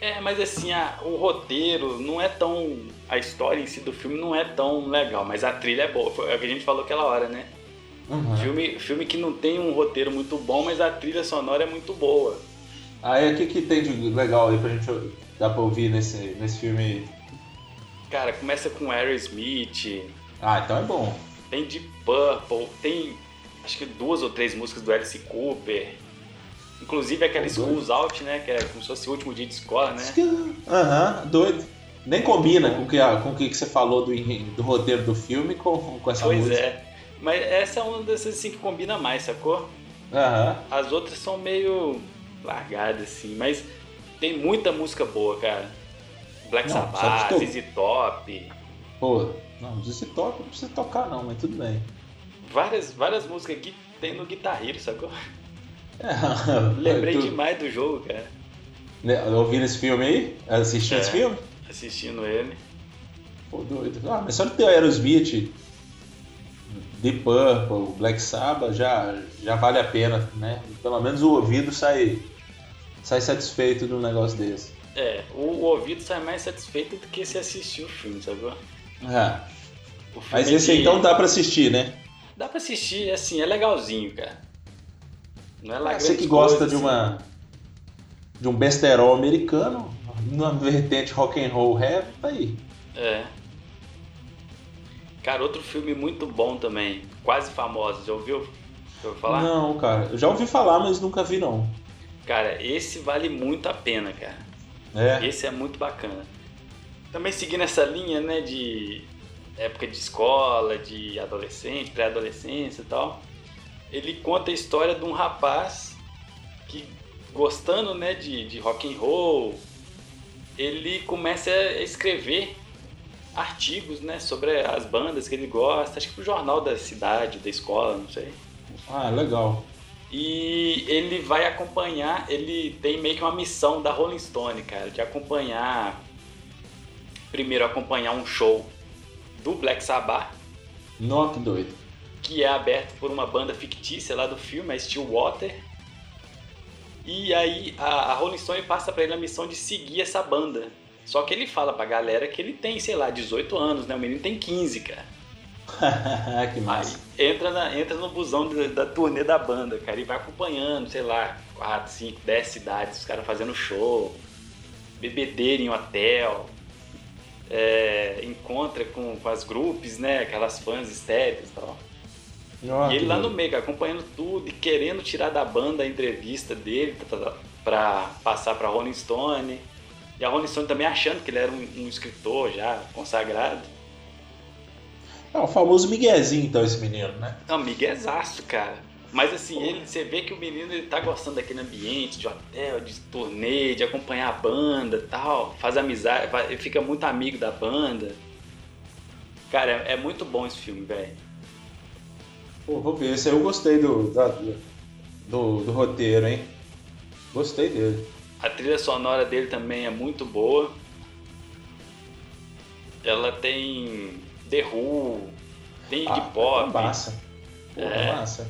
B: É, mas assim, a- o roteiro não é tão. A história em si do filme não é tão legal, mas a trilha é boa. Foi o que a gente falou aquela hora, né?
A: Uhum.
B: Filme, filme que não tem um roteiro muito bom, mas a trilha sonora é muito boa.
A: Aí o que, que tem de legal aí pra gente dar pra ouvir nesse, nesse filme?
B: Cara, começa com Aerosmith,
A: Ah, então é bom.
B: tem Deep Purple, tem acho que duas ou três músicas do Alice Cooper. Inclusive aquela. Schools Out, né? Que é como se fosse o último dia de escola, né?
A: Aham, doido. Nem combina com o que, com o que você falou do, do roteiro do filme com, com essa
B: Pois
A: música.
B: é. Mas essa é uma dessas assim que combina mais, sacou?
A: Aham.
B: As outras são meio largadas, assim, mas tem muita música boa, cara. Black
A: Não,
B: Sabbath,
A: tô-
B: ZZ Top,
A: Pô, não, esse toca não precisa tocar não, mas tudo bem.
B: várias, várias músicas que tem no Guitar Hero, sacou?
A: É,
B: Lembrei
A: tu-
B: demais do jogo, cara,
A: né, Ouvindo esse filme aí? Assistindo
B: É.
A: esse filme?
B: Assistindo ele.
A: Pô, doido. Ah, mas só de ter Aerosmith, Deep Purple, Black Sabbath já, já vale a pena, né? Pelo menos o ouvido sai, sai satisfeito de um negócio desse.
B: É, o, o ouvido sai mais satisfeito do que se assistir o filme?
A: É.
B: O filme
A: Mas
B: é
A: esse
B: de-
A: então dá pra assistir, né?
B: Dá pra assistir, assim, é legalzinho, cara. Não é lá
A: Ah, Você que gosta
B: coisas,
A: de
B: assim.
A: uma de um besterol americano, numa vertente rock and roll rap, tá aí.
B: É. Cara, outro filme muito bom também, quase famoso, já ouviu? Já ouviu falar?
A: Não, cara, eu já ouvi falar, mas nunca vi não.
B: Cara, esse vale muito a pena, cara.
A: É.
B: Esse é muito bacana. Também seguindo essa linha, né, de época de escola, de adolescente, pré-adolescência e tal. Ele conta a história de um rapaz que, gostando, né, de, de rock and roll, ele começa a escrever artigos, né, sobre as bandas que ele gosta, acho que pro jornal da cidade, da escola, não sei.
A: Ah, legal.
B: E ele vai acompanhar, ele tem meio que uma missão da Rolling Stone, cara, de acompanhar. Primeiro, acompanhar um show do Black Sabbath,
A: Nó, que doido.
B: que é aberto por uma banda fictícia lá do filme, a Stillwater. E aí a, a Rolling Stone passa pra ele a missão de seguir essa banda. Só que ele fala pra galera que ele tem, sei lá, 18 anos, né? O menino tem 15, cara.
A: que
B: Aí
A: massa.
B: entra, na- entra no busão da, da turnê da banda, cara, e vai acompanhando, sei lá, 4, 5, 10 cidades, os caras fazendo show, bebedeira em hotel, é, encontra com, com as grupos, né, aquelas fãs estéreis e tal. E ele lá no meio, cara, acompanhando tudo e querendo tirar da banda a entrevista dele pra, pra passar pra Rolling Stone. E a Rolling Stone também achando que ele era um, um escritor já consagrado.
A: É o famoso miguezinho, então, esse menino, né?
B: Não, miguezaço, cara. Mas assim, ele, você vê que o menino ele tá gostando daquele ambiente de hotel, de turnê, de acompanhar a banda e tal. Faz amizade, ele fica muito amigo da banda. Cara, é, é muito bom esse filme, velho.
A: Pô, vou ver. Esse aí eu gostei do, da- do, do roteiro, hein? Gostei dele.
B: A trilha sonora dele também é muito boa. Ela tem The Who, tem
A: Ah,
B: Pop,
A: é massa. Pô,
B: É.
A: massa.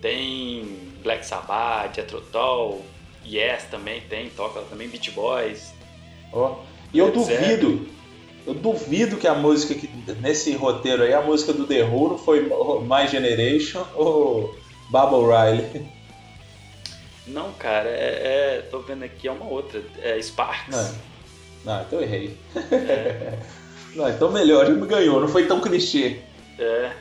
B: tem Black Sabbath, Jethro Yes também tem, toca também Beach Boys.
A: Ó. E eu duvido, eu duvido que a música que nesse roteiro aí, a música do The Who não foi My Generation ou Bubble Riley.
B: Não, cara, é, é- tô vendo aqui, é uma outra, é Sparks.
A: Não, não então eu errei.
B: É,
A: Não, então melhor, já me ganhou, não foi tão clichê.
B: é.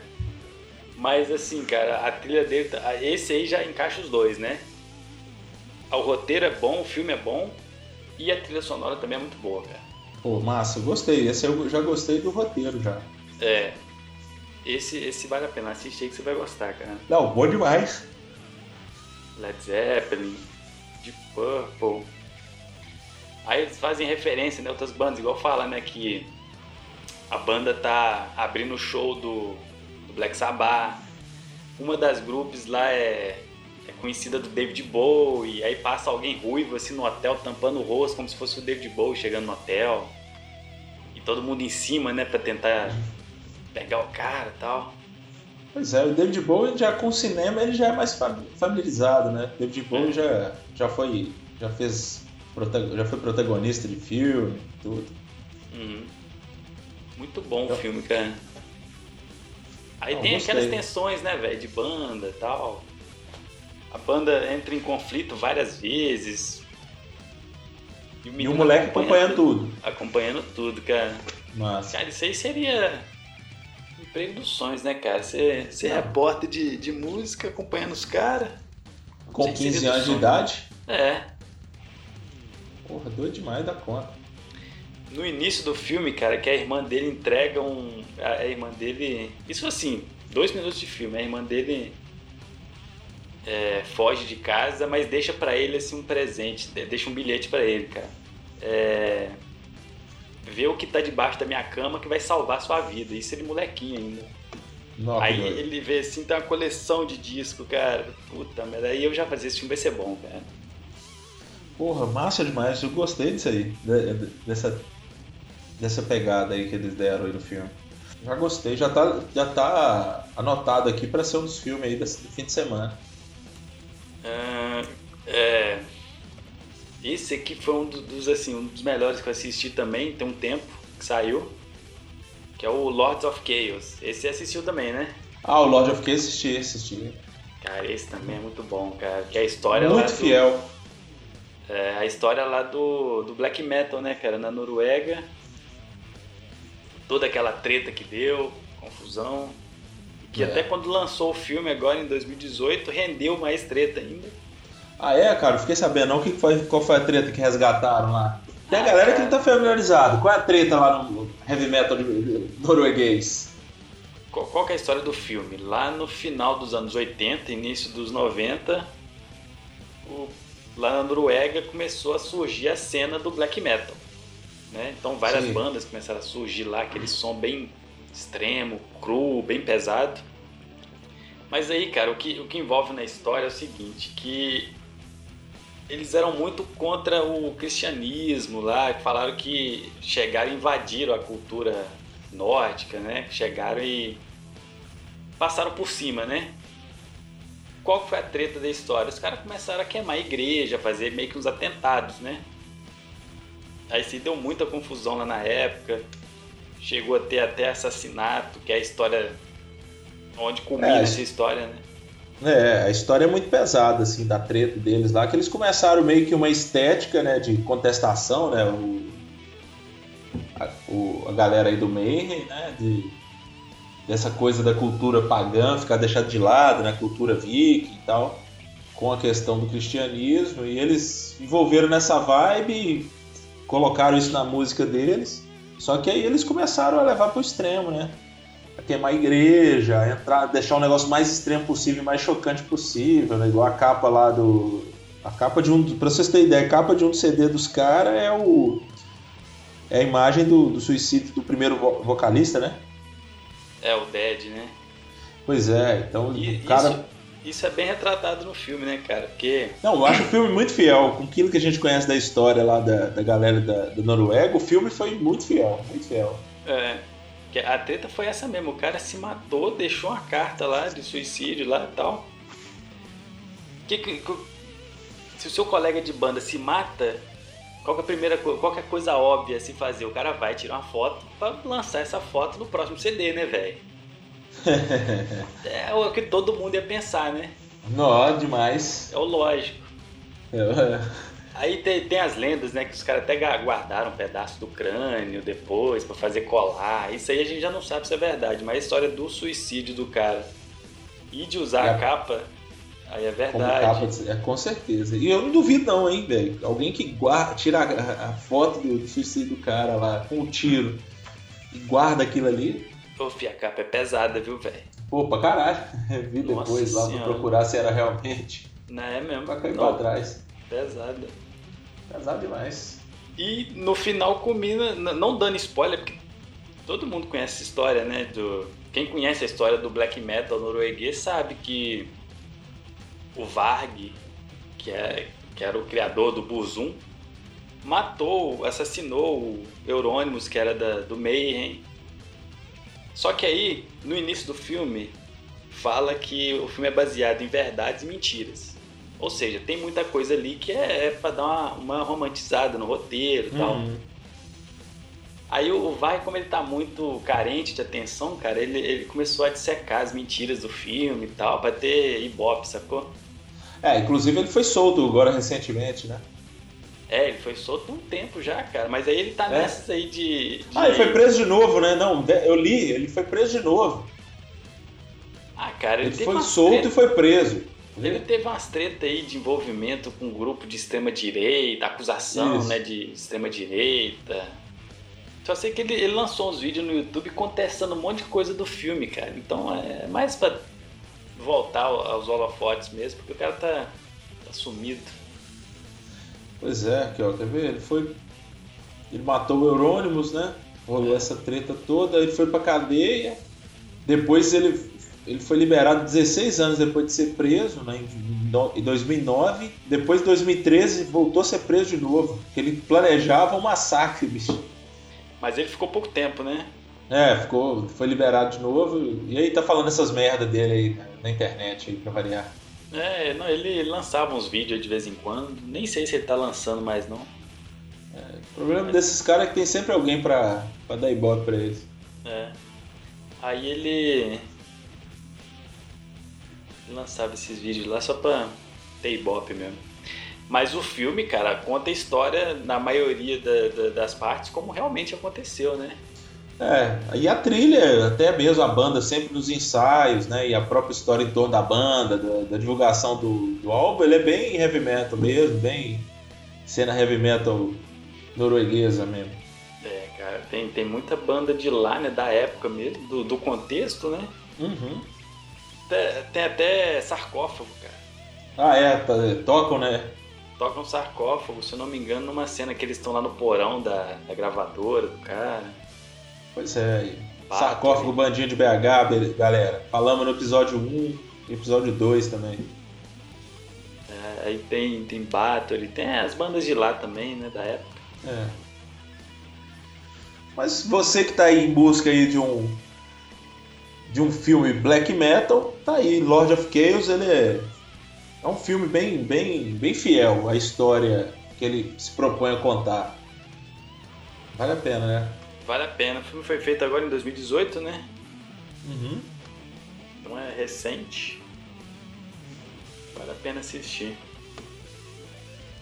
B: Mas assim, cara, a trilha dele, tá- esse aí já encaixa os dois, né? O roteiro é bom, o filme é bom e a trilha sonora também é muito boa, cara.
A: Pô, massa, gostei. Esse eu já gostei do roteiro já.
B: É. Esse, esse vale a pena assistir que você vai gostar, cara.
A: Não, bom demais.
B: Led Zeppelin, Deep Purple. Aí eles fazem referência em outras bandas, igual fala, né, que a banda tá abrindo o show do, do Black Sabbath. Uma das grupos lá é, é conhecida do David Bowie, aí passa alguém ruivo assim no hotel tampando o rosto como se fosse o David Bowie chegando no hotel. Todo mundo em cima, né, pra tentar pegar o cara e tal.
A: Pois é, o David Bowie já com o cinema ele já é mais familiarizado, né? David Bowie já, já foi. já fez. já foi protagonista de filme, tudo.
B: Uhum. Muito bom o filme, cara. Aí
A: Não,
B: tem
A: gostei.
B: aquelas tensões, né, velho, de banda e tal. A banda entra em conflito várias vezes.
A: E
B: menino
A: o moleque
B: acompanha
A: acompanhando tudo.
B: Acompanhando tudo, cara.
A: Mas.
B: Cara, isso aí seria emprego dos sonhos, né, cara? Ser, ser repórter de, de música, acompanhando os caras.
A: Com
B: sei se
A: 15
B: seria
A: anos de idade.
B: É.
A: Porra, doido demais da conta.
B: No início do filme, cara, que a irmã dele entrega um. A a irmã dele. Isso assim, dois minutos de filme. A irmã dele é, foge de casa, mas deixa pra ele assim um presente, de- deixa um bilhete pra ele, cara. É, vê o que tá debaixo da minha cama que vai salvar sua vida. Isso ele molequinho ainda.
A: Nossa,
B: aí
A: doido.
B: ele vê assim, tem uma coleção de disco, cara. Puta, mas aí eu já fazia esse filme vai ser bom, cara.
A: Porra, massa demais. Eu gostei disso aí. de- de- Dessa, dessa pegada aí que eles deram aí no filme. Já gostei, já tá, já tá anotado aqui pra ser um dos filmes aí desse fim de semana.
B: Ah, é, esse aqui foi um do- dos, assim, um dos melhores que eu assisti também, tem um tempo que saiu, que é o Lords of Chaos. Esse você assistiu também, né?
A: Ah, o Lord of Chaos assisti, assisti.
B: Cara, esse também é muito bom, cara. Que é a história
A: Muito
B: do,
A: fiel.
B: é, a história lá do, do black metal, né, cara, na Noruega. Toda aquela treta que deu, confusão. Que
A: É.
B: até quando lançou o filme agora em 2018, rendeu mais treta ainda.
A: Ah, é, cara? Fiquei sabendo não. O que que foi, qual foi a treta que resgataram lá? Tem a
B: Ah,
A: galera que
B: cara.
A: não tá familiarizado. Qual é a treta lá no heavy metal norueguês?
B: Qual, qual que é a história do filme? Lá no final dos anos 80, início dos 90, o- lá na Noruega começou a surgir a cena do black metal. Né? Então várias
A: Sim.
B: bandas começaram a surgir lá, aquele som bem extremo, cru, bem pesado. Mas aí, cara, o que, o que envolve na história é o seguinte, que eles eram muito contra o cristianismo lá, falaram que chegaram e invadiram a cultura nórdica, né? Chegaram e passaram por cima, né? Qual foi a treta da história? Os caras começaram a queimar a igreja, fazer meio que uns atentados, né? Aí se deu muita confusão lá na época. Chegou a ter até assassinato, que é a história onde culmina
A: É,
B: essa história, né?
A: É, a história é muito pesada, assim, da treta deles lá, que eles começaram meio que uma estética, né, de contestação, né, o, a, o- a galera aí do Mayhem, né, de, dessa coisa da cultura pagã ficar deixada de lado, né, cultura viking e tal, com a questão do cristianismo, e eles envolveram nessa vibe e colocaram isso na música deles, só que aí eles começaram a levar pro extremo, né, a queimar a igreja, a entrar, deixar o negócio mais extremo possível, mais chocante possível, né? igual a capa lá do. A capa de um. Pra vocês terem ideia, a capa de um CD dos caras é o. É a imagem do, do suicídio do primeiro vo- vocalista, né?
B: É o Dead, né?
A: Pois é, então
B: E
A: o cara.
B: isso, isso é bem retratado no filme, né, cara? Porque
A: Não, eu acho o filme muito fiel. Com aquilo que a gente conhece da história lá da, da galera da, da Noruega, o filme foi muito fiel, muito fiel.
B: É, que a treta foi essa mesmo, o cara se matou, deixou uma carta lá de suicídio lá e tal. Que, que- que- se o seu colega de banda se mata, qual é a primeira coisa, qual é a coisa óbvia a se fazer? O cara vai tirar uma foto pra lançar essa foto no próximo CD, né, velho? é o que todo mundo ia pensar, né?
A: Nó, demais.
B: É o lógico.
A: É,
B: Aí tem, tem as lendas, né? Que os caras até guardaram um pedaço do crânio depois pra fazer colar. Isso aí a gente já não sabe se é verdade, mas a história do suicídio do cara e de usar
A: É.
B: a capa, aí é verdade.
A: de- é, com certeza. E eu não duvido não, hein, velho. Alguém que guarda, tira a, a foto do, do suicídio do cara lá com um tiro e guarda aquilo ali,
B: Ô, fi, a capa é pesada, viu, velho?
A: pô, pra caralho. Vi
B: Nossa
A: depois lá pra procurar se era realmente.
B: Não é mesmo?
A: Pra cair
B: Não,
A: pra trás.
B: pesada.
A: Pesado demais.
B: E no final combina, não dando spoiler, porque todo mundo conhece essa história, né? Do, quem conhece a história do black metal norueguês sabe que o Varg, que, é, que era o criador do Burzum, matou, assassinou o Eurônimos, que era da, do Mayhem. Só que aí, no início do filme, fala que o filme é baseado em verdades e mentiras. Ou seja, tem muita coisa ali que é, é para dar uma, uma, romantizada no roteiro e tal.
A: Uhum.
B: Aí o Vai, como ele tá muito carente de atenção, cara, ele, ele começou a dissecar as mentiras do filme e tal, pra ter ibope, sacou?
A: É, inclusive ele foi solto agora recentemente, né?
B: É, ele foi solto um tempo já, cara. Mas aí ele tá é. nessas aí de, de,
A: Ah, ele foi preso de novo, né? Não, eu li, ele foi preso de novo.
B: Ah, cara, ele,
A: ele foi solto treta. e foi preso.
B: Ele teve umas tretas aí de envolvimento com um grupo de extrema direita, acusação, Isso. né, de extrema direita. Só sei que ele, ele, lançou uns vídeos no YouTube contestando um monte de coisa do filme, cara. Então é mais pra voltar aos holofotes mesmo, porque o cara tá, tá sumido.
A: Pois é, aqui ó, quer ver? Ele foi. Ele matou o Eurônimos, né? Rolou é. essa treta toda, ele foi pra cadeia. Depois ele, ele foi liberado 16 anos depois de ser preso, né? Em 2009. Depois de 2013 voltou a ser preso de novo. Ele planejava um massacre, bicho.
B: Mas ele ficou pouco tempo, né?
A: É, ficou, foi liberado de novo. E aí tá falando essas merdas dele aí na internet aí pra variar.
B: É, não, ele lançava uns vídeos de vez em quando. Nem sei se ele tá lançando mais não.
A: É, o problema desses caras é que tem sempre alguém pra, pra dar ibope pra eles.
B: É. Aí ele lançava esses vídeos lá só pra ter ibope mesmo. Mas o filme, cara, conta a história, na maioria da, da, das partes, como realmente aconteceu, né?
A: É, e a trilha, até mesmo a banda sempre nos ensaios, né? E a própria história em torno da banda, da, da divulgação do, do, álbum, ele é bem heavy metal mesmo, bem cena heavy metal norueguesa mesmo.
B: É, cara, tem, tem muita banda de lá, né? Da época mesmo, do, do contexto, né?
A: Uhum.
B: Tem, tem até sarcófago, cara.
A: Ah, é, tá, tocam, né?
B: toca um sarcófago, se eu não me engano, numa cena que eles estão lá no porão da, da gravadora do cara.
A: Pois é, Bato, sarcófago aí. bandinho de BH, galera. Falamos no episódio 1 e episódio 2 também.
B: É, aí tem, tem Bathory, tem as bandas de lá também, né, da época.
A: É. Mas você que tá aí em busca aí de um de um filme black metal, tá aí, Lord of Chaos, ele é é um filme bem, bem, bem fiel à história que ele se propõe a contar. Vale a pena, né?
B: Vale a pena. O filme foi feito agora em 2018, né?
A: Uhum.
B: Então é recente. Vale a pena assistir.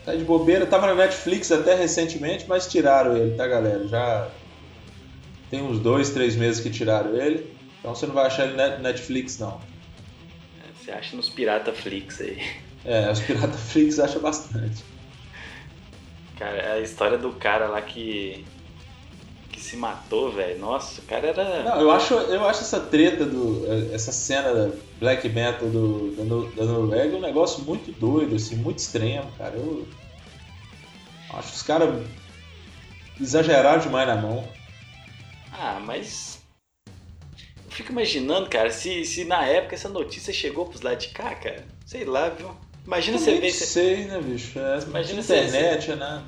A: Tá de bobeira, tava na Netflix até recentemente, mas tiraram ele, tá galera? Já tem uns dois, três meses que tiraram ele. Então você não vai achar ele na Netflix não.
B: Você acha nos Pirata Flix aí.
A: É, os Pirata Flix acha bastante.
B: Cara, a história do cara lá que. Que se matou, velho. Nossa, o cara era.
A: Não, eu acho, eu acho essa treta do. essa cena da black metal do, da, da Noruega um negócio muito doido, assim, muito extremo, cara. Eu. Acho os caras exageraram demais na mão.
B: Ah, mas fico imaginando, cara, se, se na época essa notícia chegou pros lados de cá, cara. Sei lá, viu? Imagina você ver.
A: sei, né, bicho? É,
B: Imagina
A: internet, você, né?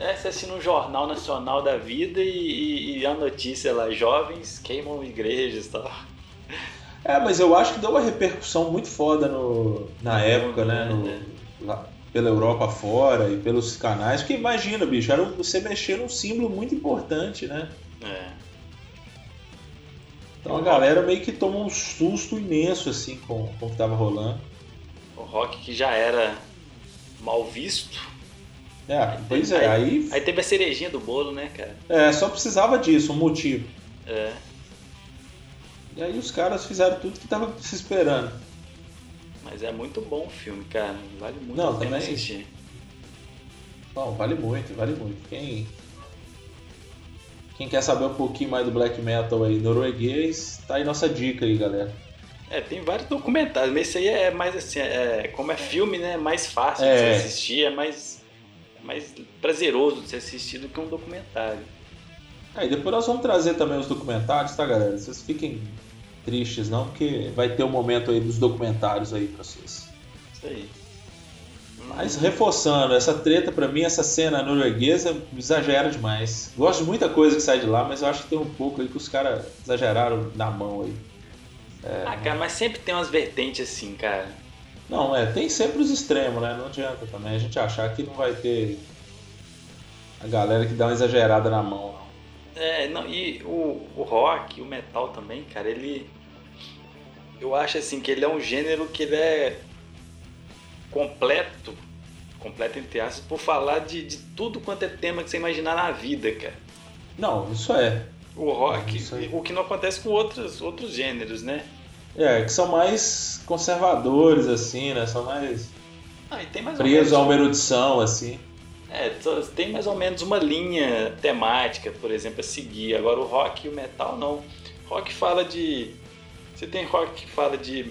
B: É, você assina um jornal nacional da vida e, e, e, a notícia lá, jovens queimam igrejas e tal.
A: É, mas eu acho que deu uma repercussão muito foda no, na época, né? No, é. lá, pela Europa fora e pelos canais. Porque imagina, bicho, era você mexer num símbolo muito importante, né?
B: É.
A: Então a galera meio que tomou um susto imenso assim com, com o que tava rolando.
B: O rock que já era mal visto.
A: É, pois é, aí,
B: aí. Aí teve a cerejinha do bolo, né, cara?
A: É, só precisava disso, um motivo.
B: É.
A: E aí os caras fizeram tudo que tava se esperando.
B: Mas é muito bom o filme, cara. Vale muito
A: Não,
B: a pena
A: também...
B: assistir.
A: Bom, vale muito, vale muito. Quem, quem quer saber um pouquinho mais do black metal aí norueguês, tá aí nossa dica aí, galera.
B: É, tem vários documentários, mas esse aí é mais assim, é, como é filme, né? É mais fácil
A: é.
B: de assistir, é mais, é mais prazeroso de você assistir do que um documentário.
A: É, e depois nós vamos trazer também os documentários, tá, galera? Vocês fiquem tristes, não, porque vai ter um momento aí dos documentários aí pra vocês.
B: Isso aí.
A: Mas reforçando, essa treta pra mim, essa cena norueguesa exagera demais. Gosto de muita coisa que sai de lá, mas eu acho que tem um pouco aí que os caras exageraram na mão aí.
B: É... Ah, cara, mas sempre tem umas vertentes assim, cara.
A: Não, é, tem sempre os extremos, né? Não adianta também a gente achar que não vai ter a galera que dá uma exagerada na mão, não.
B: É, não, e o, o rock, o metal também, cara, ele. Eu acho assim que ele é um gênero que ele é completo, completo entre aspas, por falar de, de tudo quanto é tema que você imaginar na vida, cara.
A: Não, isso é.
B: O rock, o que não acontece com outros, outros gêneros, né?
A: É, que são mais conservadores, assim, né? São mais.
B: Ah, e tem mais
A: presos a uma erudição, assim.
B: É, tem mais ou menos uma linha temática, por exemplo, a seguir. Agora o rock e o metal não. Rock fala de. Você tem rock que fala de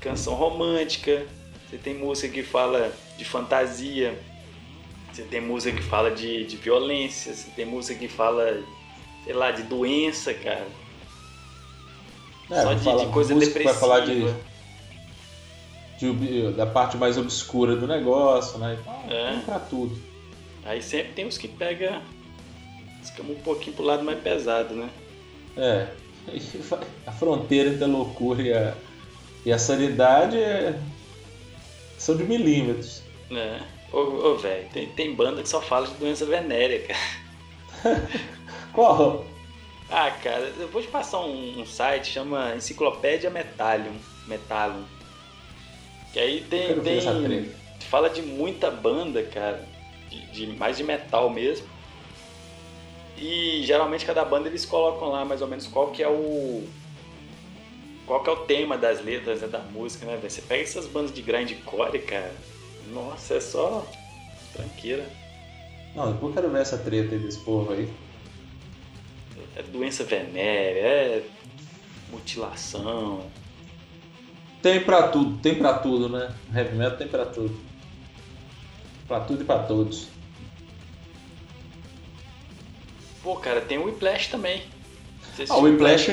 B: canção romântica, você tem música que fala de fantasia, você tem música que fala de, de violência, você tem música que fala, sei lá, de doença, cara.
A: É, Só de, de, coisa depressiva. Vai falar de, de, da parte mais obscura do negócio, né? Então, é. pra tudo.
B: Aí sempre tem os que pega. Escama um pouquinho pro lado mais pesado, né?
A: É. A fronteira entre a loucura e a, e a sanidade é, são de milímetros.
B: É. Ô, ô velho, tem, tem banda que só fala de doença venérea, cara.
A: Qual?
B: Ah, cara, eu vou te passar um, um site, chama Enciclopédia Metallium. Metallium. Que aí tem. tem fala de muita banda, cara. De, de, mais de metal mesmo. E geralmente cada banda eles colocam lá mais ou menos qual que é o. Qual que é o tema das letras né, da música, né, velho? Você pega essas bandas de grindcore, cara. Nossa, é só tranqueira.
A: Não, depois eu quero ver essa treta aí desse povo aí
B: é doença venérea, é mutilação.
A: Tem pra tudo, tem pra tudo, né? Heavy metal tem pra tudo. Pra tudo e pra todos.
B: Pô, cara, tem o Whiplash também.
A: Ah, o Whiplash,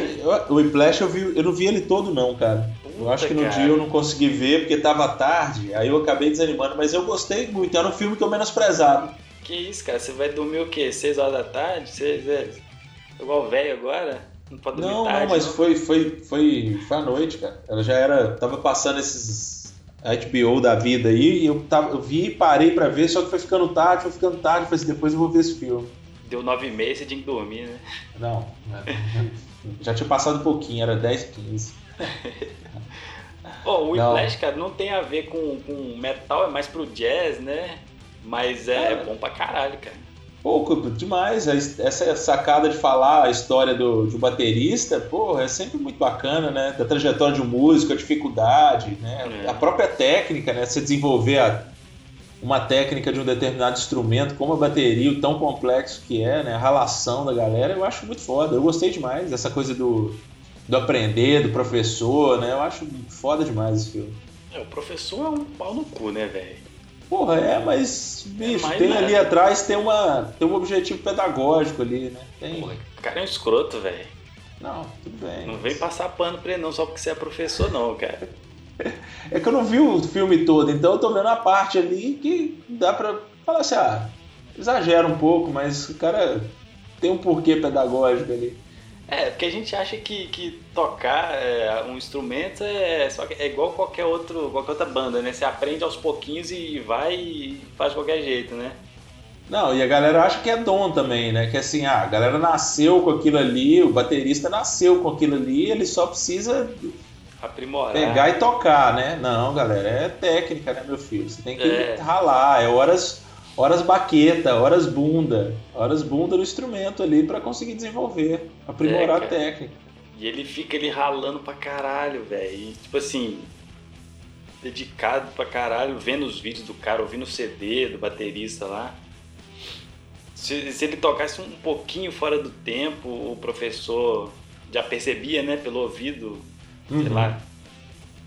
A: o Whiplash eu, vi, eu não vi ele todo não, cara. Puta, eu acho que no cara. dia eu não consegui ver porque tava tarde, aí eu acabei desanimando, mas eu gostei muito, era um filme que eu menosprezado.
B: Que isso, cara, você vai dormir o quê? 6 horas da tarde? Você, Igual velho agora? Não pode dormir
A: não,
B: tarde,
A: não, mas não? Foi, foi, foi, foi à noite, cara. Ela já era. Tava passando esses HBO da vida aí, e eu, tava, eu vi e parei pra ver, só que foi ficando tarde, foi ficando tarde, falei assim, depois eu vou ver esse filme.
B: Deu nove e meia, você tinha que dormir, né?
A: Não, já tinha passado um pouquinho, era 10, 15.
B: oh, o Whiplash, cara, não tem a ver com, com metal, é mais pro jazz, né? Mas é, é bom pra caralho, cara.
A: Pouco, demais. Essa sacada de falar a história do, de um baterista, porra, é sempre muito bacana, né? Da trajetória de um músico, a dificuldade, né? É. A própria técnica, né? Você desenvolver a, uma técnica de um determinado instrumento, como a bateria, o tão complexo que é, né? A relação da galera, eu acho muito foda. Eu gostei demais dessa coisa do, do aprender, do professor, né? Eu acho foda demais esse filme.
B: É, o professor é um pau no cu, né, velho?
A: Porra, é, mas, bicho, é tem nada. ali atrás tem, uma, tem um objetivo pedagógico ali, né? Tem...
B: Porra, o cara é um escroto, velho.
A: Não, tudo bem.
B: Não mas... vem passar pano pra ele não, só porque você é professor, não, cara.
A: É que eu não vi o filme todo, então eu tô vendo a parte ali que dá pra falar assim, ah, exagera um pouco, mas o cara tem um porquê pedagógico ali.
B: É, porque a gente acha que, que tocar é, um instrumento é, só é igual qualquer, outro, qualquer outra banda, né? Você aprende aos pouquinhos e vai e faz de qualquer jeito, né?
A: Não, e a galera acha que é dom também, né? Que assim, ah, a galera nasceu com aquilo ali, o baterista nasceu com aquilo ali, ele só precisa
B: aprimorar.
A: Pegar e tocar, né? Não, galera, é técnica, né, meu filho? Você tem que é. ralar, é horas horas baqueta, horas bunda, horas bunda no instrumento ali para conseguir desenvolver, aprimorar é, a técnica.
B: E ele fica ali ralando pra caralho, velho. Tipo assim, dedicado pra caralho, vendo os vídeos do cara, ouvindo o CD do baterista lá. Se, se ele tocasse um pouquinho fora do tempo, o professor já percebia, né, pelo ouvido, uhum. sei lá,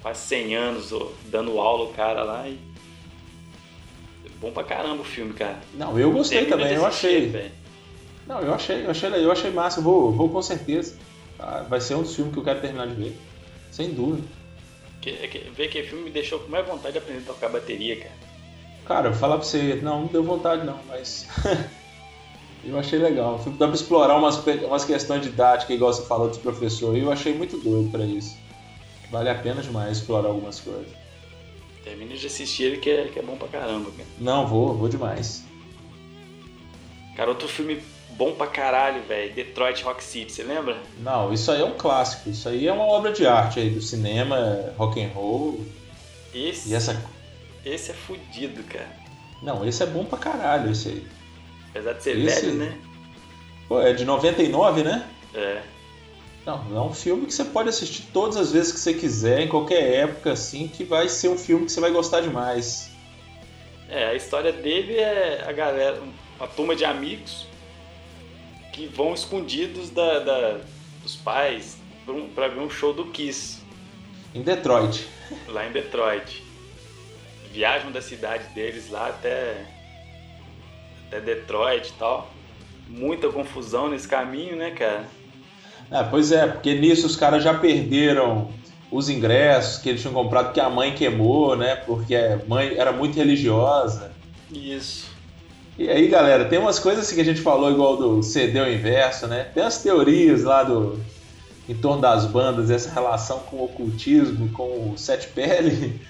B: quase 100 anos dando aula o cara lá e bom pra caramba o filme, cara.
A: Não, eu gostei Termina também, eu achei. Filme, não, eu achei, eu achei, eu achei massa, vou, vou com certeza. Ah, vai ser um dos filmes que eu quero terminar de ver. Sem dúvida.
B: Que, que, ver que filme me deixou com mais vontade de aprender a tocar bateria, cara.
A: Cara, falar pra você, não, não deu vontade não, mas. eu achei legal. Dá pra explorar umas, umas questões didáticas, igual você falou dos professores, e eu achei muito doido pra isso. Vale a pena demais explorar algumas coisas.
B: Termina de assistir ele que é, que é bom pra caramba, cara.
A: Não, vou, vou demais.
B: Cara, outro filme bom pra caralho, velho. Detroit Rock City, você lembra?
A: Não, isso aí é um clássico. Isso aí é uma obra de arte aí do cinema, rock and roll.
B: Esse.
A: E essa
B: esse é fudido, cara.
A: Não, esse é bom pra caralho, esse aí.
B: Apesar de ser esse... velho, né?
A: Pô, é de 99, né?
B: É.
A: Não, é um filme que você pode assistir todas as vezes que você quiser, em qualquer época, assim, que vai ser um filme que você vai gostar demais.
B: É, a história dele é a galera, uma turma de amigos que vão escondidos da, da dos pais para ver um show do Kiss.
A: Em Detroit.
B: Lá em Detroit viajam da cidade deles lá até, até Detroit e tal. Muita confusão nesse caminho, né, cara?
A: É, pois é, porque nisso os caras já perderam os ingressos que eles tinham comprado que a mãe queimou, né? Porque a mãe era muito religiosa.
B: Isso.
A: E aí, galera, tem umas coisas assim que a gente falou igual do CD ao inverso, né? Tem as teorias lá do em torno das bandas, essa relação com o ocultismo, com o sete pele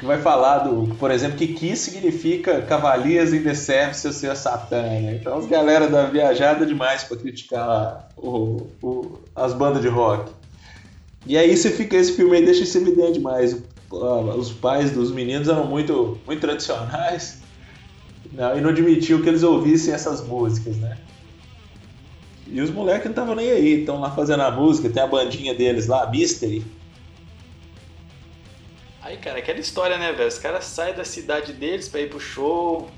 A: que vai falar do, por exemplo, que Kiss significa Cavaliers in the Service of Senhor Satã, né? Então as galera da viajada demais para criticar o, o, as bandas de rock. E aí você fica, esse filme aí deixa isso evidente demais. Os pais dos meninos eram muito, muito tradicionais não, e não admitiu que eles ouvissem essas músicas, né? E os moleques não estavam nem aí, estão lá fazendo a música, tem a bandinha deles lá, Mystery.
B: Aí, cara, aquela história, né, velho? Os caras saem da cidade deles pra ir pro show.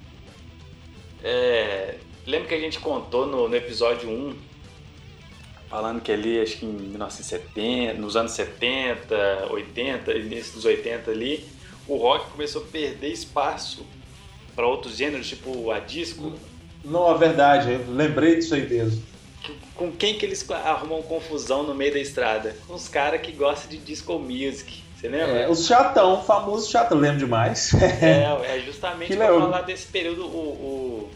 B: É... Lembra que a gente contou no, no episódio 1, falando que ali, acho que em 1970, nos anos 70, 80, início dos 80 ali, o rock começou a perder espaço para outros gêneros, tipo a disco.
A: Não, é verdade, eu lembrei disso aí mesmo.
B: Com quem que eles arrumam confusão no meio da estrada? Com os caras que gostam de disco music. Você lembra?
A: É, os chatão, famoso chatão, lembro demais.
B: é, é justamente para falar desse período, o,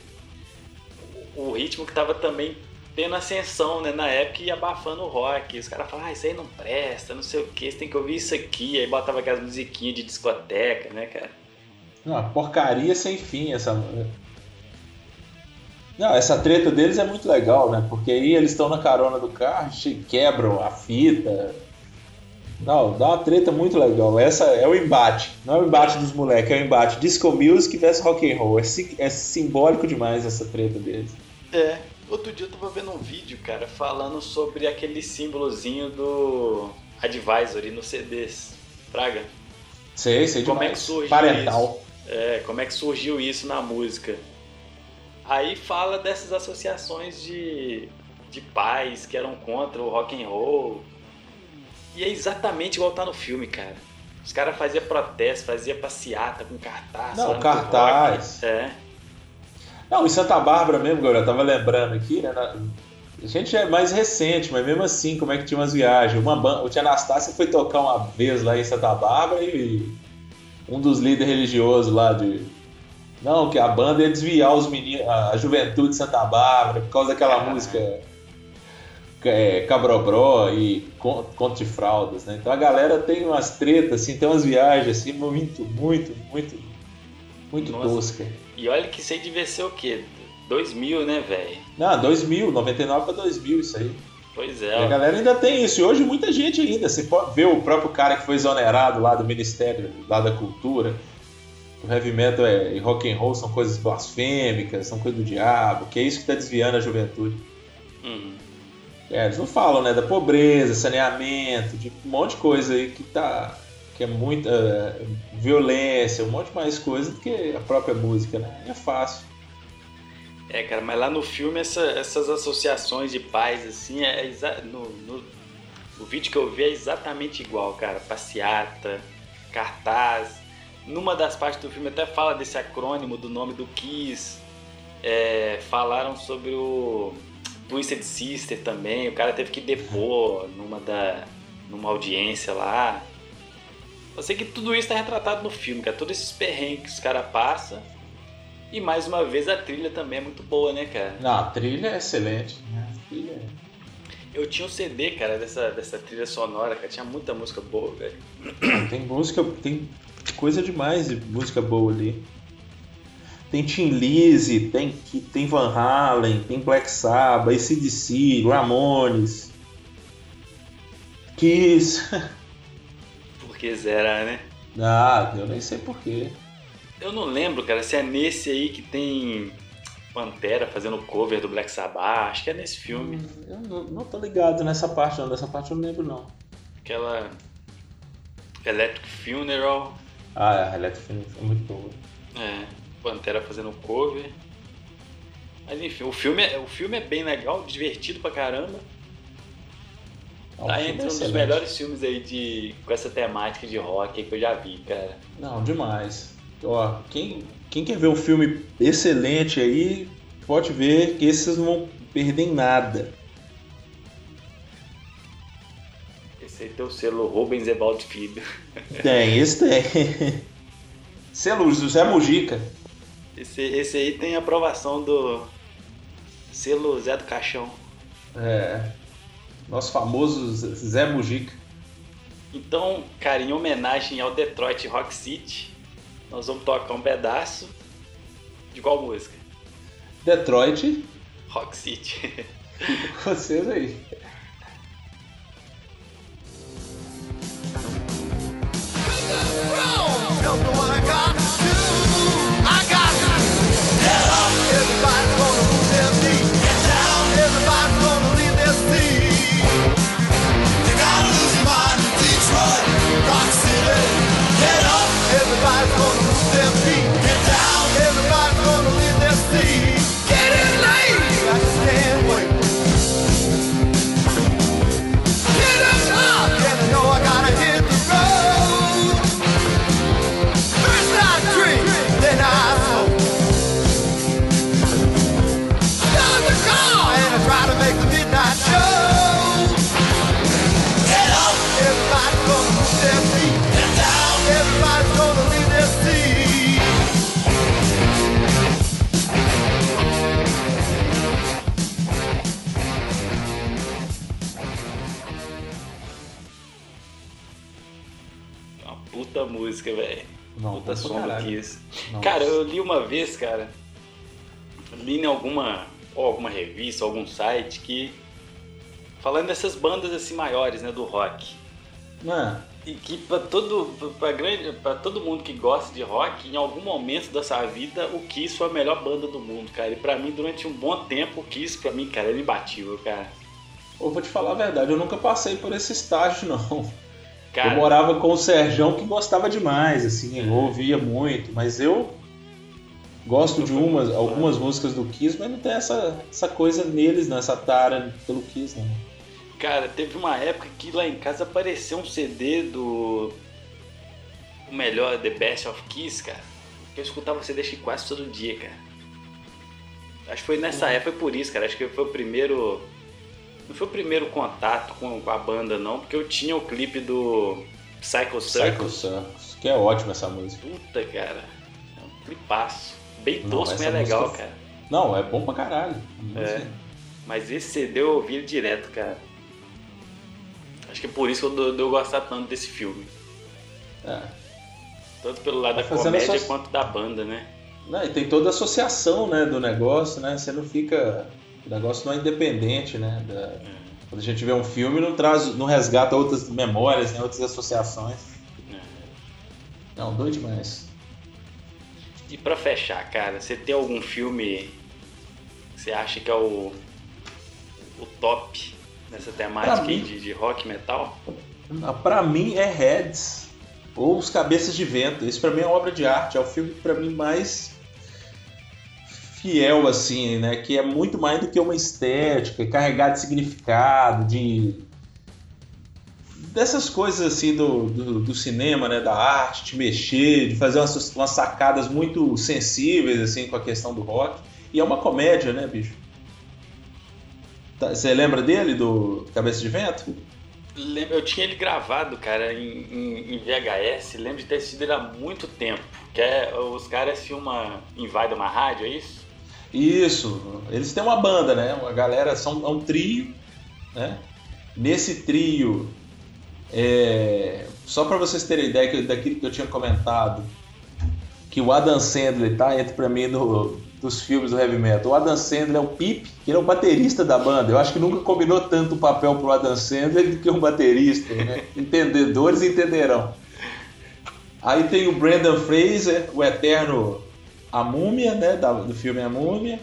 B: o, o ritmo que tava também tendo ascensão, né, na época e abafando o rock. Os caras falavam, ah, isso aí não presta, não sei o que, você tem que ouvir isso aqui. Aí botava aquelas musiquinhas de discoteca, né, cara?
A: Uma porcaria sem fim essa. Não, essa treta deles é muito legal, né? Porque aí eles estão na carona do carro, quebram a fita, não, dá uma treta muito legal. Essa é o embate. Não é o embate dos moleques, é o embate disco music versus rock and roll. É, é simbólico demais essa treta deles.
B: É. Outro dia eu tava vendo um vídeo, cara, falando sobre aquele símbolozinho do Advisory no CDs. Praga.
A: Sei, sei
B: como
A: demais.
B: é que surgiu
A: Parental.
B: isso? É, como é que surgiu isso na música. Aí fala dessas associações de, de pais que eram contra o rock and roll e é exatamente igual tá no filme, cara. Os caras faziam protesto, faziam passeata com cartaz.
A: Não, cartaz.
B: É.
A: Não, em Santa Bárbara mesmo, agora eu tava lembrando aqui, né? A gente é mais recente, mas mesmo assim, como é que tinha umas viagens? Uma banda, o Tia Anastácia foi tocar uma vez lá em Santa Bárbara e um dos líderes religiosos lá de. Não, que a banda ia desviar os meninos, a juventude de Santa Bárbara por causa daquela música é, Cabrobró e Conto de Fraldas, né? Então a galera tem umas tretas, assim, tem umas viagens assim, muito, muito, muito, muito Nossa. tosca.
B: E olha que isso aí devia ser o quê? 2000, né, velho?
A: Não, 2000, 99 para 2000 isso aí.
B: Pois é.
A: E a galera ainda tem isso. E hoje muita gente ainda. Você pode ver o próprio cara que foi exonerado lá do Ministério lá da Cultura. O heavy metal é, e rock and roll são coisas blasfêmicas, são coisas do diabo, que é isso que está desviando a juventude.
B: Uhum.
A: É, eles não falam, né, da pobreza, saneamento, de um monte de coisa aí que tá que é muita uh, violência, um monte mais coisa do que a própria música, né? É fácil.
B: É, cara, mas lá no filme essa, essas associações de pais, assim, é no, no, o vídeo que eu vi é exatamente igual, cara. Passeata, cartaz. Numa das partes do filme até fala desse acrônimo do nome do Kiss. É, falaram sobre o Twisted Sister também, o cara teve que depor numa, da, numa audiência lá. Eu sei que tudo isso tá retratado no filme, cara. Todos esses perrengues que os caras passam. E mais uma vez a trilha também é muito boa, né, cara?
A: Não, a trilha é excelente. Né? A trilha é...
B: Eu tinha um CD, cara, dessa, dessa trilha sonora, cara. Tinha muita música boa, velho.
A: Tem música, tem coisa demais de música boa ali. Tem Tim Lizzy, tem, tem Van Halen, tem Black Sabbath, ACDC, Ramones, Kiss.
B: Por que será, né?
A: Ah, eu nem sei porquê.
B: Eu não lembro, cara, se é nesse aí que tem Pantera fazendo cover do Black Sabbath. Acho que é nesse filme. Hum,
A: eu não, não tô ligado nessa parte, não. Dessa parte eu não lembro, não.
B: Aquela. Electric Funeral.
A: Ah, é, Electric Funeral foi muito boa.
B: É, Pantera fazendo cover. Mas enfim, o filme é, o filme é bem legal, divertido pra caramba. Não, tá entre é um dos melhores filmes aí de, com essa temática de rock que eu já vi, cara.
A: Não, demais. Ó, quem, quem quer ver um filme excelente aí, pode ver que esses não vão perder em nada.
B: Esse aí tem o selo Rubens Evaldo Filho.
A: Tem, esse tem. Selo José Mujica.
B: Esse, esse aí tem aprovação do selo Zé do Caixão.
A: É. Nosso famoso Zé Mujica.
B: Então, cara, em homenagem ao Detroit Rock City, nós vamos tocar um pedaço de qual música?
A: Detroit.
B: Rock City.
A: Vocês aí.
B: música, velho. Puta som do Kiss. Cara, eu li uma vez, cara. Li em alguma, ou alguma revista, algum site que. Falando dessas bandas assim maiores, né, do rock.
A: É.
B: E que pra todo, pra, grande, pra todo mundo que gosta de rock, em algum momento da sua vida, o Kiss foi a melhor banda do mundo, cara. E pra mim, durante um bom tempo, o Kiss, pra mim, cara, era imbatível, cara.
A: Eu vou te falar a verdade, eu nunca passei por esse estágio, não. Cara, eu morava com o Serjão que gostava demais, assim, eu ouvia muito, mas eu gosto de umas, algumas músicas do Kiss, mas não tem essa, essa coisa neles, não, essa tara pelo Kiss, não.
B: Cara, teve uma época que lá em casa apareceu um CD do o melhor The Best of Kiss, cara. Que eu escutava CD que quase todo dia, cara. Acho que foi nessa época, foi por isso, cara. Acho que foi o primeiro não foi o primeiro contato com, a banda, não, porque eu tinha o clipe do Psycho Circus.
A: Psycho Circus, que é ótima essa música.
B: Puta, cara. É um clipaço. Bem tosco, mas é legal, música... cara.
A: Não, é bom pra caralho.
B: É. Mas esse CD eu ouvi direto, cara. Acho que é por isso que eu, eu gostar tanto desse filme.
A: É.
B: Tanto pelo lado tá da comédia quanto da banda, né?
A: Não, e tem toda a associação né, do negócio, né? Você não fica o negócio não é independente, né? Da, quando a gente vê um filme, não traz, não resgata outras memórias, né? outras associações. Não, doido demais.
B: E para fechar, cara, você tem algum filme que você acha que é o, o top nessa temática mim, de, de rock metal?
A: Para mim é Heads ou Os Cabeças de Vento. Isso para mim é obra de arte. É o filme para mim mais fiel, assim, né? Que é muito mais do que uma estética, carregado de significado, de. dessas coisas assim do, do, do, cinema, né? Da arte, de mexer, de fazer umas, umas sacadas muito sensíveis, assim, com a questão do rock. E é uma comédia, né, bicho? Tá, você lembra dele, do Cabeça de Vento?
B: Eu tinha ele gravado, cara, em, em, em VHS. Lembro de ter assistido ele há muito tempo. Que é, os caras filmam, invadem uma rádio, é isso?
A: Isso. Eles têm uma banda, né? A galera são é um trio, né? Nesse trio, é... só para vocês terem ideia daquilo que eu tinha comentado, que o Adam Sandler tá entre para mim no, dos filmes do heavy metal. O Adam Sandler é o Pip, que ele é o baterista da banda. Eu acho que nunca combinou tanto o papel pro Adam Sandler do que um baterista. Né? Entendedores entenderão. Aí tem o Brandon Fraser, o eterno A Múmia, né? Do filme A Múmia.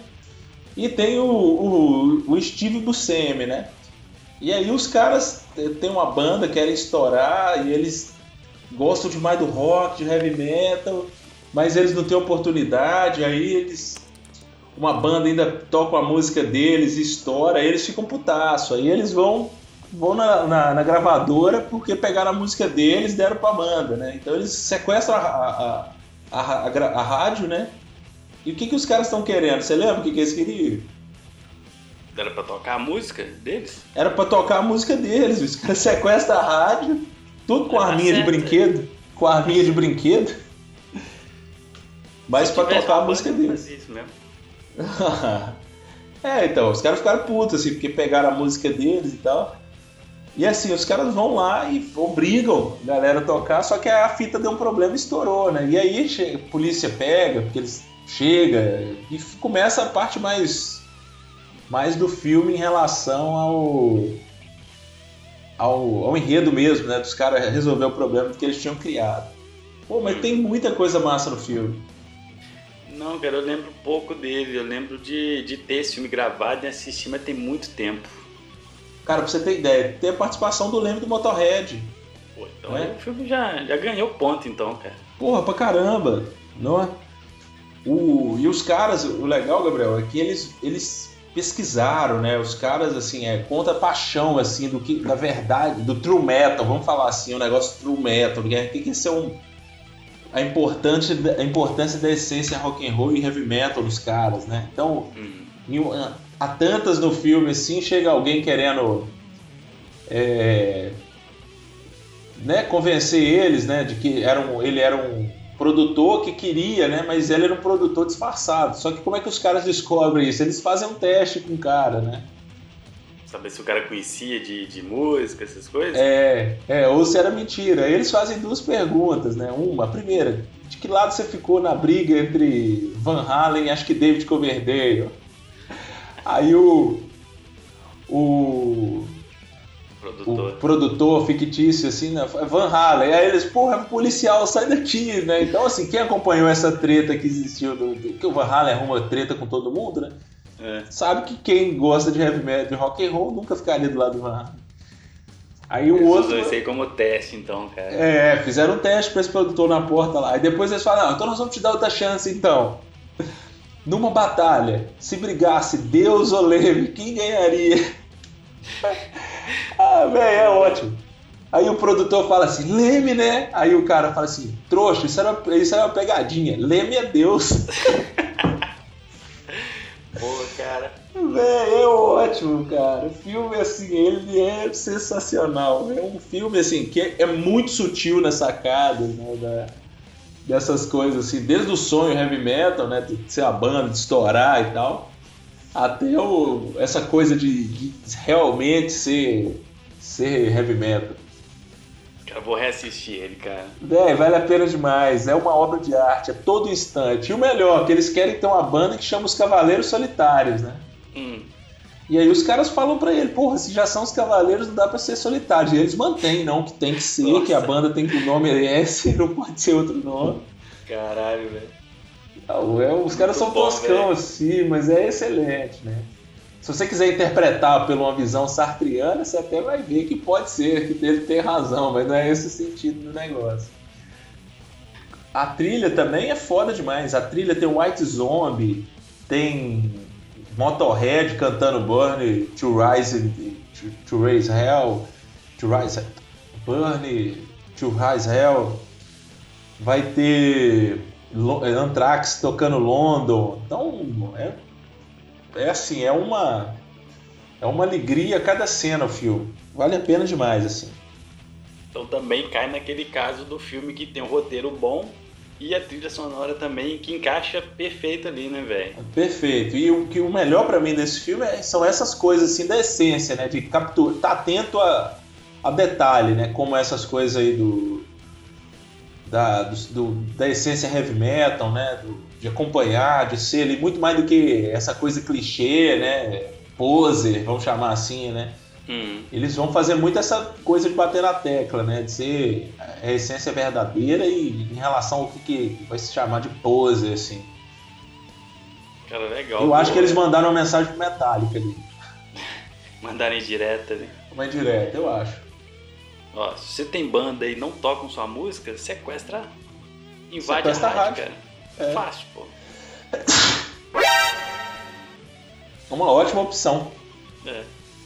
A: E tem o, o, o Steve Buscemi, né? E aí os caras têm uma banda, querem estourar e eles gostam demais do rock, de heavy metal, mas eles não têm oportunidade, aí eles uma banda ainda toca a música deles, estoura, aí eles ficam putaço. Aí eles vão vão na, na, na, gravadora porque pegaram a música deles e deram pra banda, né? Então eles sequestram a, a, a, a rádio, né? E o que, que os caras estão querendo? Você lembra o que, que eles queriam?
B: Era pra tocar a música deles?
A: Era pra tocar a música deles. Os caras sequestram a rádio, tudo com arminha de brinquedo. Com arminha de brinquedo. Mas pra tocar a música deles. Isso mesmo. é, então, os caras ficaram putos, assim, porque pegaram a música deles e tal. E assim, os caras vão lá e obrigam a galera a tocar, só que a fita deu um problema e estourou, né? E aí a polícia pega, porque eles chega e começa a parte mais mais do filme em relação ao ao, ao enredo mesmo, né? Dos caras resolver o problema que eles tinham criado. Pô, mas tem muita coisa massa no filme.
B: Não, cara, eu lembro pouco dele. Eu lembro de, de ter esse filme gravado e assistir, mas tem muito tempo.
A: Cara, pra você ter ideia, tem a participação do Leme do Motorhead.
B: Pô, então é? o filme já, já ganhou ponto, então, cara.
A: Porra, pra caramba, não é? O, e os caras, o legal, Gabriel, é que eles, eles pesquisaram, né? Os caras, assim, é contra a paixão, assim, do que, da verdade, do true metal, vamos falar assim, o um negócio true metal, o que, que é um a importância, a importância da essência rock and roll e heavy metal dos caras, né? Então, uhum. há tantas no filme assim, chega alguém querendo é, né, convencer eles, né, de que era um, ele era um produtor que queria, né, mas ele era um produtor disfarçado. Só que como é que os caras descobrem isso? Eles fazem um teste com o cara, né?
B: Saber se o cara conhecia de, de música, essas coisas?
A: É, é, ou se era mentira. Eles fazem duas perguntas, né? Uma, a primeira, de que lado você ficou na briga entre Van Halen e acho que David Coverdale? Aí o. O. Produtor. O produtor fictício, assim, né? Van Halen. Aí eles, porra, é policial, sai daqui, né? Então, assim, quem acompanhou essa treta que existiu, do, do que o Van Halen arruma treta com todo mundo, né? É. Sabe que quem gosta de heavy metal, de rock and roll, nunca ficaria do lado do Van Halen.
B: Aí o outro. Isso aí como teste, então, cara.
A: É, fizeram um teste pra esse produtor na porta lá. E depois eles falaram: então nós vamos te dar outra chance, então. Numa batalha, se brigasse Deus ou Leme, quem ganharia? ah, velho, é ótimo. Aí o produtor fala assim, Leme, né? Aí o cara fala assim, trouxa, isso era, isso era uma pegadinha. Leme é Deus.
B: Pô, cara.
A: Véi, é ótimo, cara. O filme, assim, ele é sensacional. É um filme, assim, que é, muito sutil nas sacadas, né? Da, dessas coisas, assim, desde o sonho heavy metal, né? De ser a banda, de estourar e tal, até o, essa coisa de, de realmente ser, ser heavy metal.
B: Eu vou reassistir ele, cara.
A: É, vale a pena demais. É uma obra de arte, é todo instante. E o melhor, que eles querem ter uma banda que chama os Cavaleiros Solitários, né? Hum. E aí os caras falam para ele, porra, se já são os Cavaleiros, não dá pra ser solitário. E eles mantêm, não, que tem que ser, Nossa. que a banda tem que o nome é esse, não pode ser outro nome.
B: Caralho, velho.
A: É, os caras são toscão assim, mas é excelente, né? Se você quiser interpretar por uma visão sartriana, você até vai ver que pode ser, que ele tem razão, mas não é esse o sentido do negócio. A trilha também é foda demais. A trilha tem White Zombie, tem Motorhead cantando Burn to Rise to, to Raise Hell, to Rise Burn to Rise Hell. Vai ter Anthrax tocando London. Então é é assim, é uma é uma alegria cada cena o filme. vale a pena demais, assim.
B: Então também cai naquele caso do filme que tem um roteiro bom e a trilha sonora também que encaixa perfeito ali, né, velho?
A: Perfeito. E o que o melhor para mim desse filme é, são essas coisas assim da essência, né? De capturar, tá atento a, a detalhe, né? Como essas coisas aí do da, do, do, da essência heavy metal, né? Do, de acompanhar, de ser ali muito mais do que essa coisa clichê, né? Poser, vamos chamar assim, né? Hum. Eles vão fazer muito essa coisa de bater na tecla, né? De ser a essência verdadeira e em relação ao que, que vai se chamar de pose, assim.
B: Cara, legal.
A: Eu pô, acho que eles mandaram uma mensagem pro Metallica ali.
B: Mandaram indireta, né?
A: Uma indireta, eu acho.
B: Ó, se você tem banda e não tocam sua música, sequestra. Invade sequestra a rádio, cara. É. Fácil, pô.
A: Uma ótima opção.
B: É.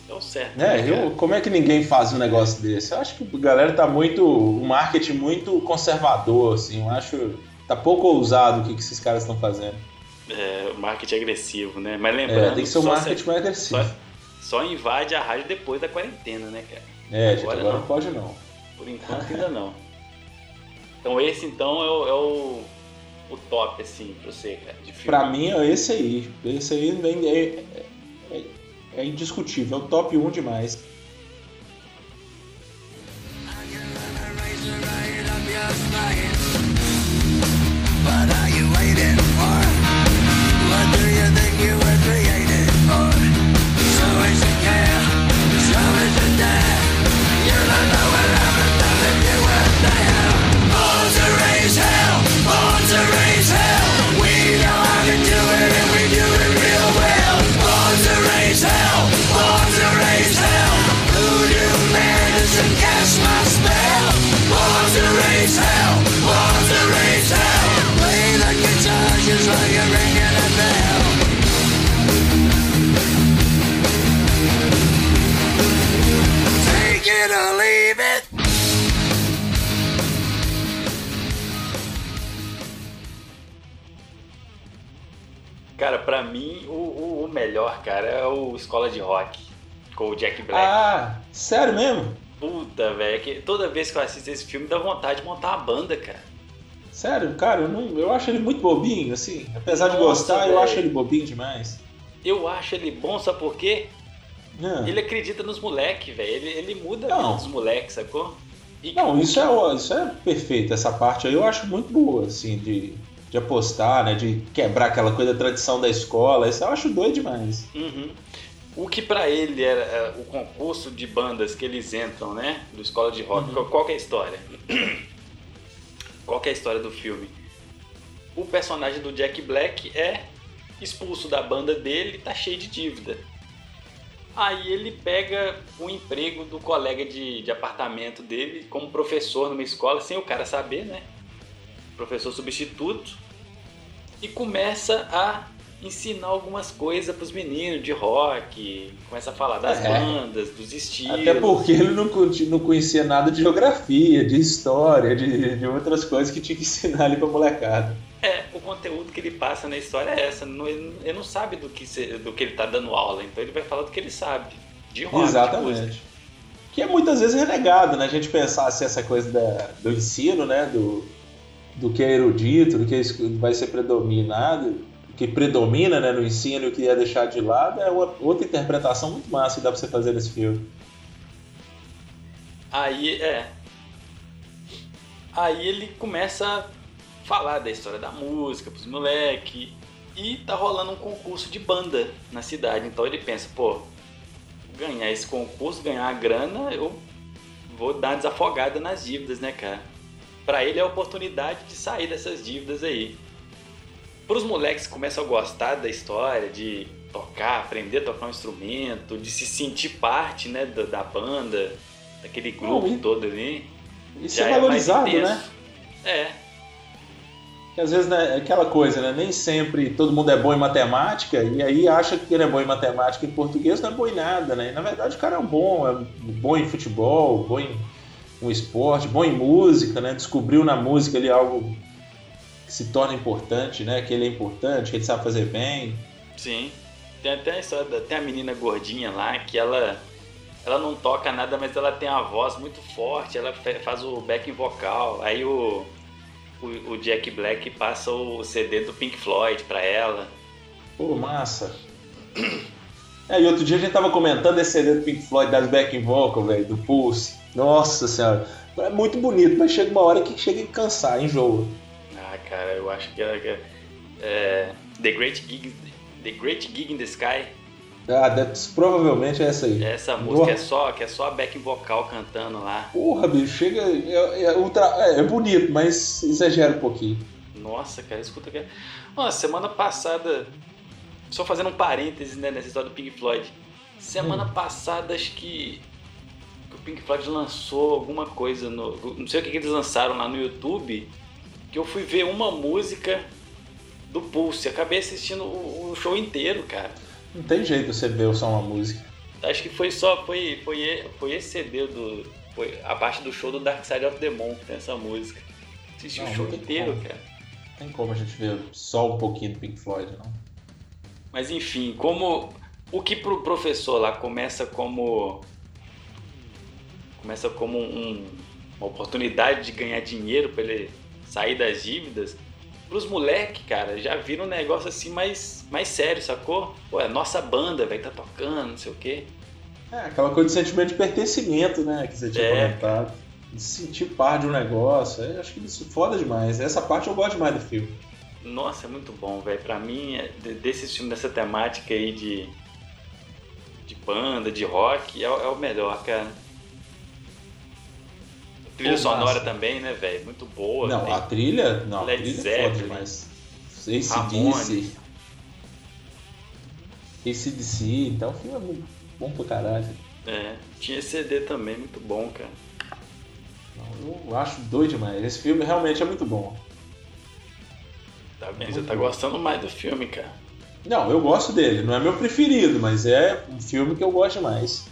B: Deu certo.
A: É, né, eu, como é que ninguém faz um negócio desse? Eu acho que a galera tá muito. O marketing muito conservador, assim. Eu acho. Tá pouco ousado o que, que esses caras estão fazendo.
B: É, marketing agressivo, né? Mas lembrando.
A: É, tem que ser um marketing mais agressivo.
B: Só, só, invade a rádio depois da quarentena, né, cara?
A: É, agora, gente, agora não. não pode não.
B: Por enquanto ainda não. Então esse então é o, é o, o top, assim, pra você, cara. De filme.
A: Pra mim é esse aí. Esse aí vem. É, é, é indiscutível, é o top 1 demais. What
B: Cara, pra mim, o, o, o, melhor, cara, é o Escola de Rock, com o Jack Black.
A: Ah, sério mesmo?
B: Puta, velho, toda vez que eu assisto esse filme dá vontade de montar uma banda, cara.
A: Sério, cara, eu, não, eu acho ele muito bobinho, assim. Apesar Nossa, de gostar, véio. eu acho ele bobinho demais.
B: Eu acho ele bom, sabe por quê? Não. Ele acredita nos moleques, velho. Ele, ele muda a vida dos moleques, sacou?
A: E não, isso é, isso é perfeito. Essa parte aí eu acho muito boa, assim, de de apostar, né? De quebrar aquela coisa da tradição da escola. Isso eu acho doido demais.
B: Uhum. O que para ele era é, o concurso de bandas que eles entram, né? Do Escola de Rock. Uhum. Qual é a história? Qual é a história do filme? O personagem do Jack Black é expulso da banda dele e tá cheio de dívida. Aí ele pega o emprego do colega de, de apartamento dele como professor numa escola, sem o cara saber, né? Professor substituto, e começa a ensinar algumas coisas para os meninos de rock, começa a falar das é. bandas, dos estilos.
A: Até porque ele não, não conhecia nada de geografia, de história, de, de outras coisas que tinha que ensinar ali para molecada.
B: É, o conteúdo que ele passa na história é essa. ele não sabe do que, do que ele está dando aula, então ele vai falar do que ele sabe, de rock.
A: Exatamente. Que é muitas vezes renegado, né? A gente pensar assim, essa coisa da, do ensino, né? Do, do que é erudito, do que vai ser predominado, que predomina né, no ensino e o que é deixar de lado, é outra interpretação muito massa que dá pra você fazer nesse filme.
B: Aí, é. Aí ele começa a falar da história da música pros moleques. E tá rolando um concurso de banda na cidade. Então ele pensa, pô, ganhar esse concurso, ganhar a grana, eu vou dar uma desafogada nas dívidas, né, cara? Para ele é a oportunidade de sair dessas dívidas aí. Para os moleques que começam a gostar da história, de tocar, aprender a tocar um instrumento, de se sentir parte né, da, da banda, daquele grupo Não, todo ali.
A: Isso é valorizado, é né?
B: É.
A: Que às vezes né, aquela coisa, né? Nem sempre todo mundo é bom em matemática e aí acha que ele é bom em matemática em português não é bom em nada, né? E, na verdade o cara é um bom, é bom em futebol, bom em um esporte, bom em música, né? Descobriu na música ali algo que se torna importante, né? Que ele é importante, que ele sabe fazer bem.
B: Sim. Tem até a história, tem a menina gordinha lá que ela ela não toca nada, mas ela tem a voz muito forte, ela faz o backing vocal. Aí o, o, o Jack Black passa o CD do Pink Floyd pra ela.
A: Pô, massa. É, e outro dia a gente tava comentando esse CD do Pink Floyd das backing vocal, velho, do Pulse. Nossa senhora. É muito bonito, mas chega uma hora que chega a cansar, enjoa.
B: Ah, cara, eu acho que é, é The Great Gig, The Great Gig in the Sky.
A: Ah, deve, provavelmente é essa aí.
B: Essa música é só, que é só a back vocal cantando lá.
A: Porra, bicho, chega. É, é, ultra, é, é bonito, mas exagera um pouquinho.
B: Nossa, cara, escuta que. Nossa, semana passada. Só fazendo um parênteses né, nessa história do Pink Floyd. Semana hum. passada, acho que o Pink Floyd lançou alguma coisa no. Não sei o que, que eles lançaram lá no YouTube. Que eu fui ver uma música do Pulse. Acabei assistindo o, o show inteiro, cara.
A: Não tem jeito você ver só uma música.
B: Acho que foi só. Foi, foi, foi esse CD do. Foi a parte do show do Dark Side of the Moon que tem essa música. Assisti não, o show inteiro, como. cara.
A: Não tem como a gente ver só um pouquinho do Pink Floyd, não.
B: Mas enfim, como. O que pro professor lá começa como começa como um, uma oportunidade de ganhar dinheiro para ele sair das dívidas, pros moleques, cara, já viram um negócio assim mais, mais sério, sacou? Pô, é nossa banda, vai tá tocando, não sei o quê.
A: É, aquela coisa de sentimento de pertencimento, né, que você tinha é, comentado. De sentir parte de um negócio, eu acho que isso é foda demais. Essa parte eu gosto demais do filme.
B: Nossa, é muito bom, velho. Pra mim, é, desse filme, dessa temática aí de, de banda, de rock, é, é o melhor, cara. Trilha Pô, sonora massa. também, né, velho? Muito boa.
A: Não, a trilha. Não, Led a trilha Zeppelin, é foda demais. ACDC. ACDC, então o filme é bom pra caralho.
B: É, tinha CD também, muito bom, cara.
A: Não, eu acho doido demais. Esse filme realmente é muito bom.
B: Tá bem, é você tá gostando mais do filme, cara.
A: Não, eu gosto dele. Não é meu preferido, mas é um filme que eu gosto mais.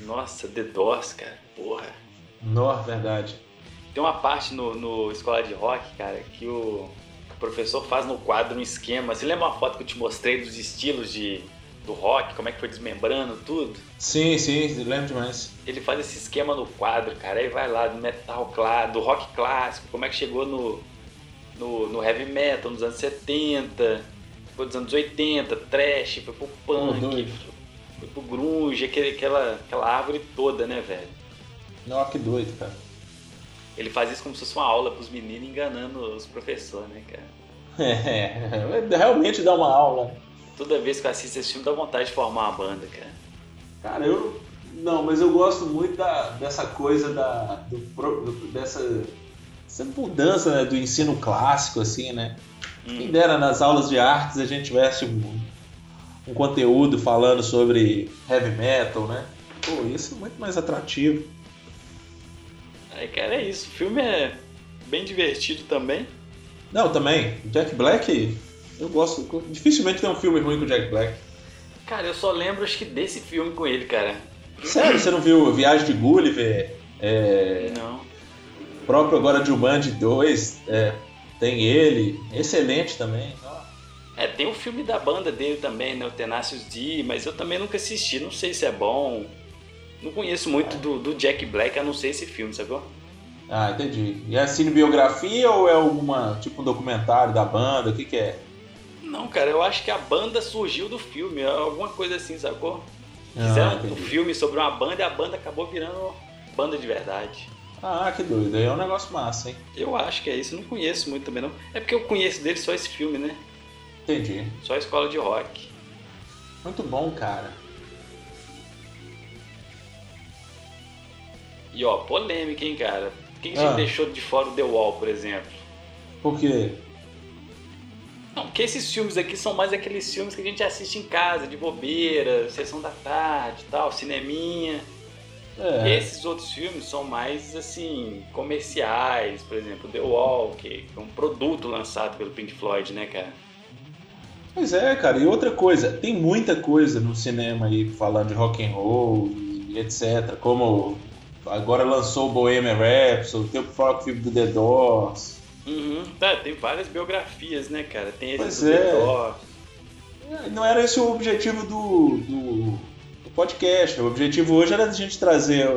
B: Nossa, The Doors, cara. Porra.
A: Não, verdade.
B: Tem uma parte no, no Escola de Rock, cara, que o, o professor faz no quadro um esquema. Você lembra uma foto que eu te mostrei dos estilos de, do rock, como é que foi desmembrando tudo?
A: Sim, sim, lembro demais.
B: Ele faz esse esquema no quadro, cara, aí vai lá do metal claro, do rock clássico, como é que chegou no, no, no heavy metal nos anos 70, foi dos anos 80, trash, foi pro punk, foi, foi pro grunge, aquele, aquela, aquela árvore toda, né, velho?
A: Nossa, que doido, cara.
B: Ele faz isso como se fosse uma aula pros meninos enganando os professores, né, cara?
A: É, realmente dá uma aula.
B: Toda vez que eu assisto esse filme dá vontade de formar uma banda, cara.
A: Cara, eu. Não, mas eu gosto muito da, dessa coisa da. Do, do, dessa, dessa mudança né, do ensino clássico, assim, né? Hum. Quem dera nas aulas de artes a gente tivesse um, um conteúdo falando sobre heavy metal, né? Pô, isso é muito mais atrativo.
B: Aí, cara, é isso. O filme é bem divertido também.
A: Não, também. Jack Black, eu gosto. Dificilmente tem um filme ruim com Jack Black.
B: Cara, eu só lembro, acho que desse filme com ele, cara.
A: Sério? Você não viu Viagem de Gulliver?
B: É... Não.
A: O próprio agora de Jumanji 2, é, tem ele. Excelente também.
B: É, tem o filme da banda dele também, né? O Tenacious D, mas eu também nunca assisti. Não sei se é bom. Não conheço muito do, do Jack Black, a não ser esse filme, sacou?
A: Ah, entendi. E é cinebiografia ou é alguma, tipo um documentário da banda? O que que é?
B: Não, cara, eu acho que a banda surgiu do filme, é alguma coisa assim, sacou? Ah, Fizeram ah, um filme sobre uma banda e a banda acabou virando banda de verdade.
A: Ah, que doido. Aí é um negócio massa, hein?
B: Eu acho que é isso. Não conheço muito também, não. É porque eu conheço dele só esse filme, né?
A: Entendi.
B: Só a escola de rock.
A: Muito bom, cara.
B: E ó, polêmica, hein, cara? Quem ah. deixou de fora o The Wall, por exemplo?
A: Por quê?
B: Não, porque esses filmes aqui são mais aqueles filmes que a gente assiste em casa, de bobeira, sessão da tarde e tal, cineminha. É. Esses outros filmes são mais, assim, comerciais, por exemplo, The Wall, que é um produto lançado pelo Pink Floyd, né, cara?
A: Pois é, cara, e outra coisa, tem muita coisa no cinema aí falando de rock and roll e etc, como Agora lançou o Bohemian Rhapsody, tem o próprio filme do The Doors.
B: Uhum. É, tem várias biografias, né, cara? Tem esse pois do é. The Doors.
A: É, não era esse o objetivo do, do, do podcast. O objetivo hoje era a gente trazer,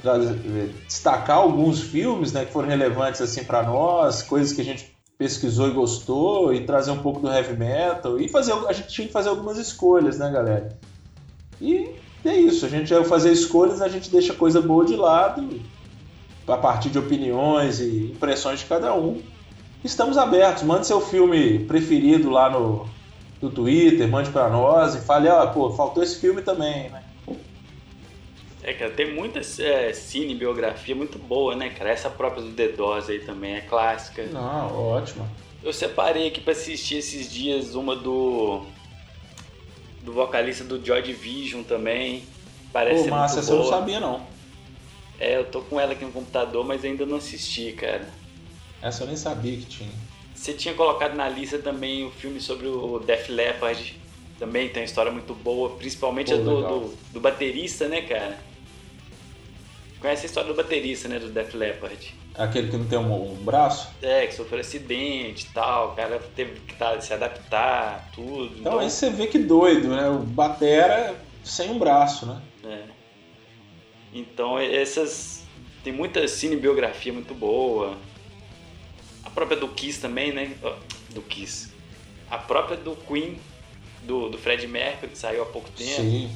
A: trazer destacar alguns filmes né, que foram relevantes assim para nós, coisas que a gente pesquisou e gostou, e trazer um pouco do heavy metal, e fazer, a gente tinha que fazer algumas escolhas, né, galera? E é isso, a gente ao fazer escolhas, a gente deixa coisa boa de lado, a partir de opiniões e impressões de cada um. Estamos abertos, mande seu filme preferido lá no, no Twitter, mande para nós e fale, ah, pô, faltou esse filme também, né?
B: É, cara, tem muita é, cinebiografia muito boa, né, cara? Essa própria do The Doors aí também é clássica.
A: Não, ótima.
B: Eu separei aqui para assistir esses dias uma do do vocalista do Joy Division também. Parece Pô,
A: massa,
B: muito
A: essa eu não sabia não.
B: É, eu tô com ela aqui no computador, mas ainda não assisti, cara.
A: Essa eu nem sabia que tinha.
B: Você tinha colocado na lista também o filme sobre o Def Leppard. Também tem uma história muito boa, principalmente Pô, a do, do, do, baterista, né, cara? Conhece a história do baterista, né, do Def Leppard?
A: Aquele que não tem um, um braço?
B: É, que sofreu acidente e tal, o cara teve que tá, se adaptar, tudo.
A: Então, então aí você vê que doido, né? O batera sem um braço, né?
B: É. Então essas. Tem muita cinebiografia muito boa. A própria do Kiss também, né? Do Kiss. A própria do Queen, do, do Fred Mercury, que saiu há pouco tempo.
A: Sim.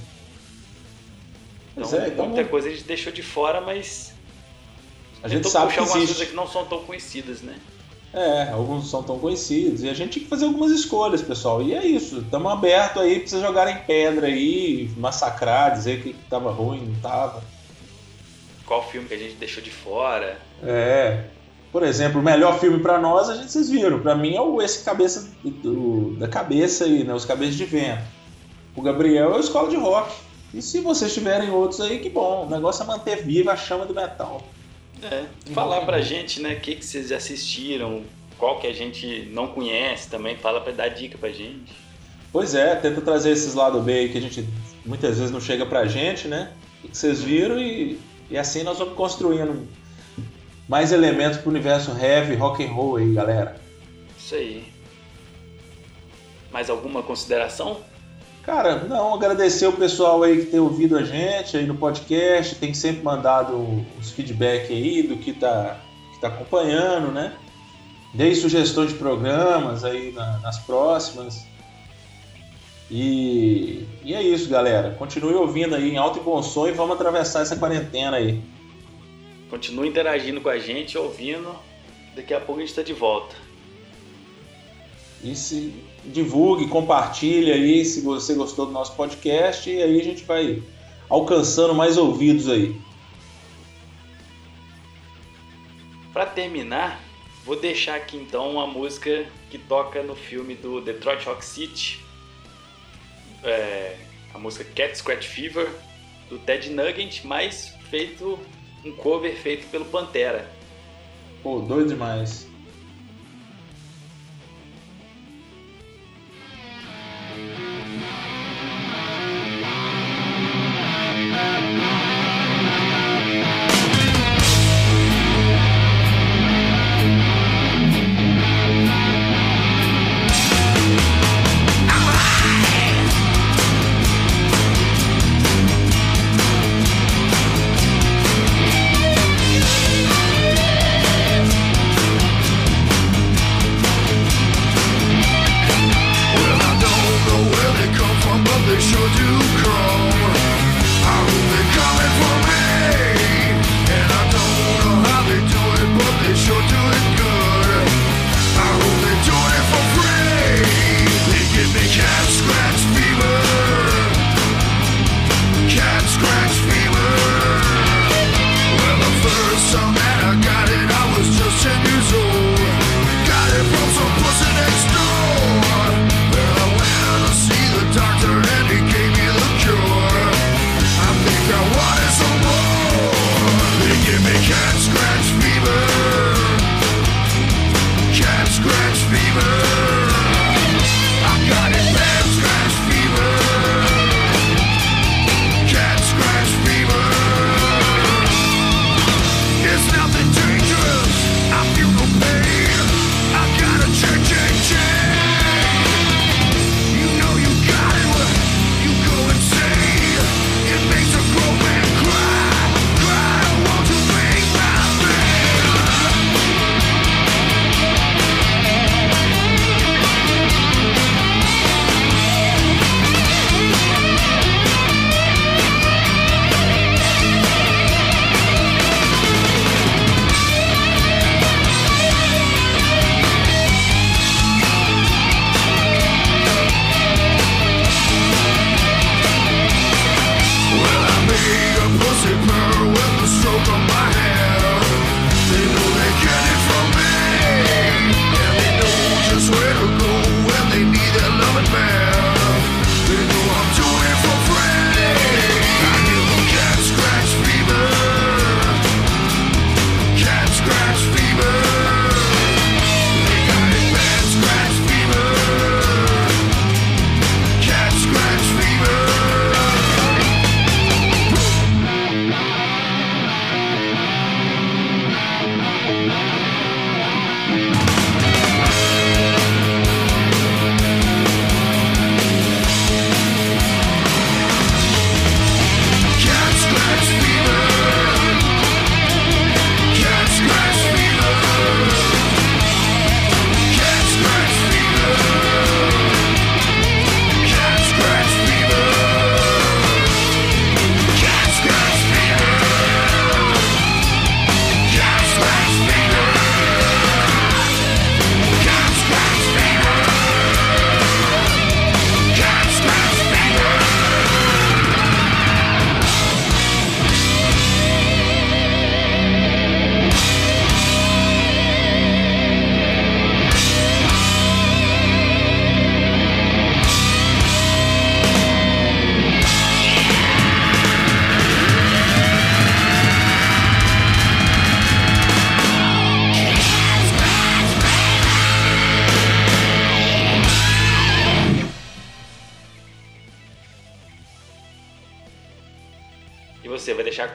B: Então, é, então, muita coisa a gente deixou de fora, mas.
A: A gente sabe
B: puxar
A: que algumas
B: coisas que não são tão conhecidas, né?
A: É, alguns não são tão conhecidos. E a gente tem que fazer algumas escolhas, pessoal. E é isso. Estamos abertos aí pra vocês jogarem pedra aí, massacrar, dizer que tava ruim, não tava.
B: Qual filme que a gente deixou de fora.
A: É. Por exemplo, o melhor filme para nós, a gente vocês viram. Para mim é o esse cabeça do, da cabeça aí, né? Os cabeças de vento. O Gabriel é o escola de rock. E se vocês tiverem outros aí, que bom. O negócio é manter viva a chama do metal.
B: É, falar pra gente, né, o que, que vocês assistiram, qual que a gente não conhece também, fala pra dar dica pra gente.
A: Pois é, tenta trazer esses lados B aí que a gente muitas vezes não chega pra gente, né? O que vocês viram e, e assim nós vamos construindo mais elementos pro universo heavy, rock and roll aí, galera.
B: Isso aí. Mais alguma consideração?
A: Cara, não, agradecer o pessoal aí que tem ouvido a gente aí no podcast, tem sempre mandado os feedback aí do que tá, que tá acompanhando, né? Dei sugestões de programas aí na, nas próximas. E, e é isso, galera. Continue ouvindo aí em alto e bom som e vamos atravessar essa quarentena aí.
B: Continue interagindo com a gente, ouvindo. Daqui a pouco a gente está de volta.
A: E se divulgue, compartilhe aí se você gostou do nosso podcast e aí a gente vai alcançando mais ouvidos aí.
B: Para terminar, vou deixar aqui então uma música que toca no filme do Detroit Rock City, é, a música Cat Scratch Fever do Ted Nugent, mas feito um cover feito pelo Pantera.
A: Pô, doido demais.
C: Bye.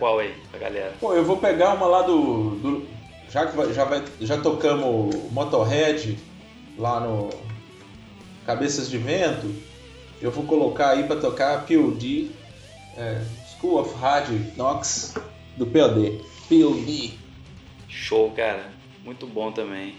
C: Qual aí pra galera?
A: Pô, eu vou pegar uma lá do. do já que já, vai, já tocamos Motorhead lá no Cabeças de Vento, eu vou colocar aí pra tocar POD, é, School of Hard Knocks do POD. POD.
C: Show, cara. Muito bom também.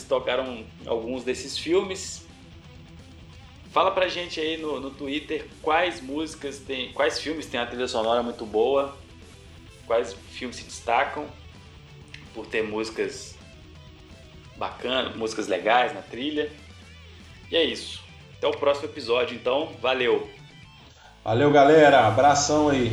C: Que tocaram alguns desses filmes. Fala pra gente aí no, no Twitter quais músicas tem, quais filmes tem a trilha sonora muito boa, quais filmes se destacam por ter músicas bacanas, músicas legais na trilha. E é isso. Até o próximo episódio, então. Valeu!
A: Valeu, galera. Abração aí.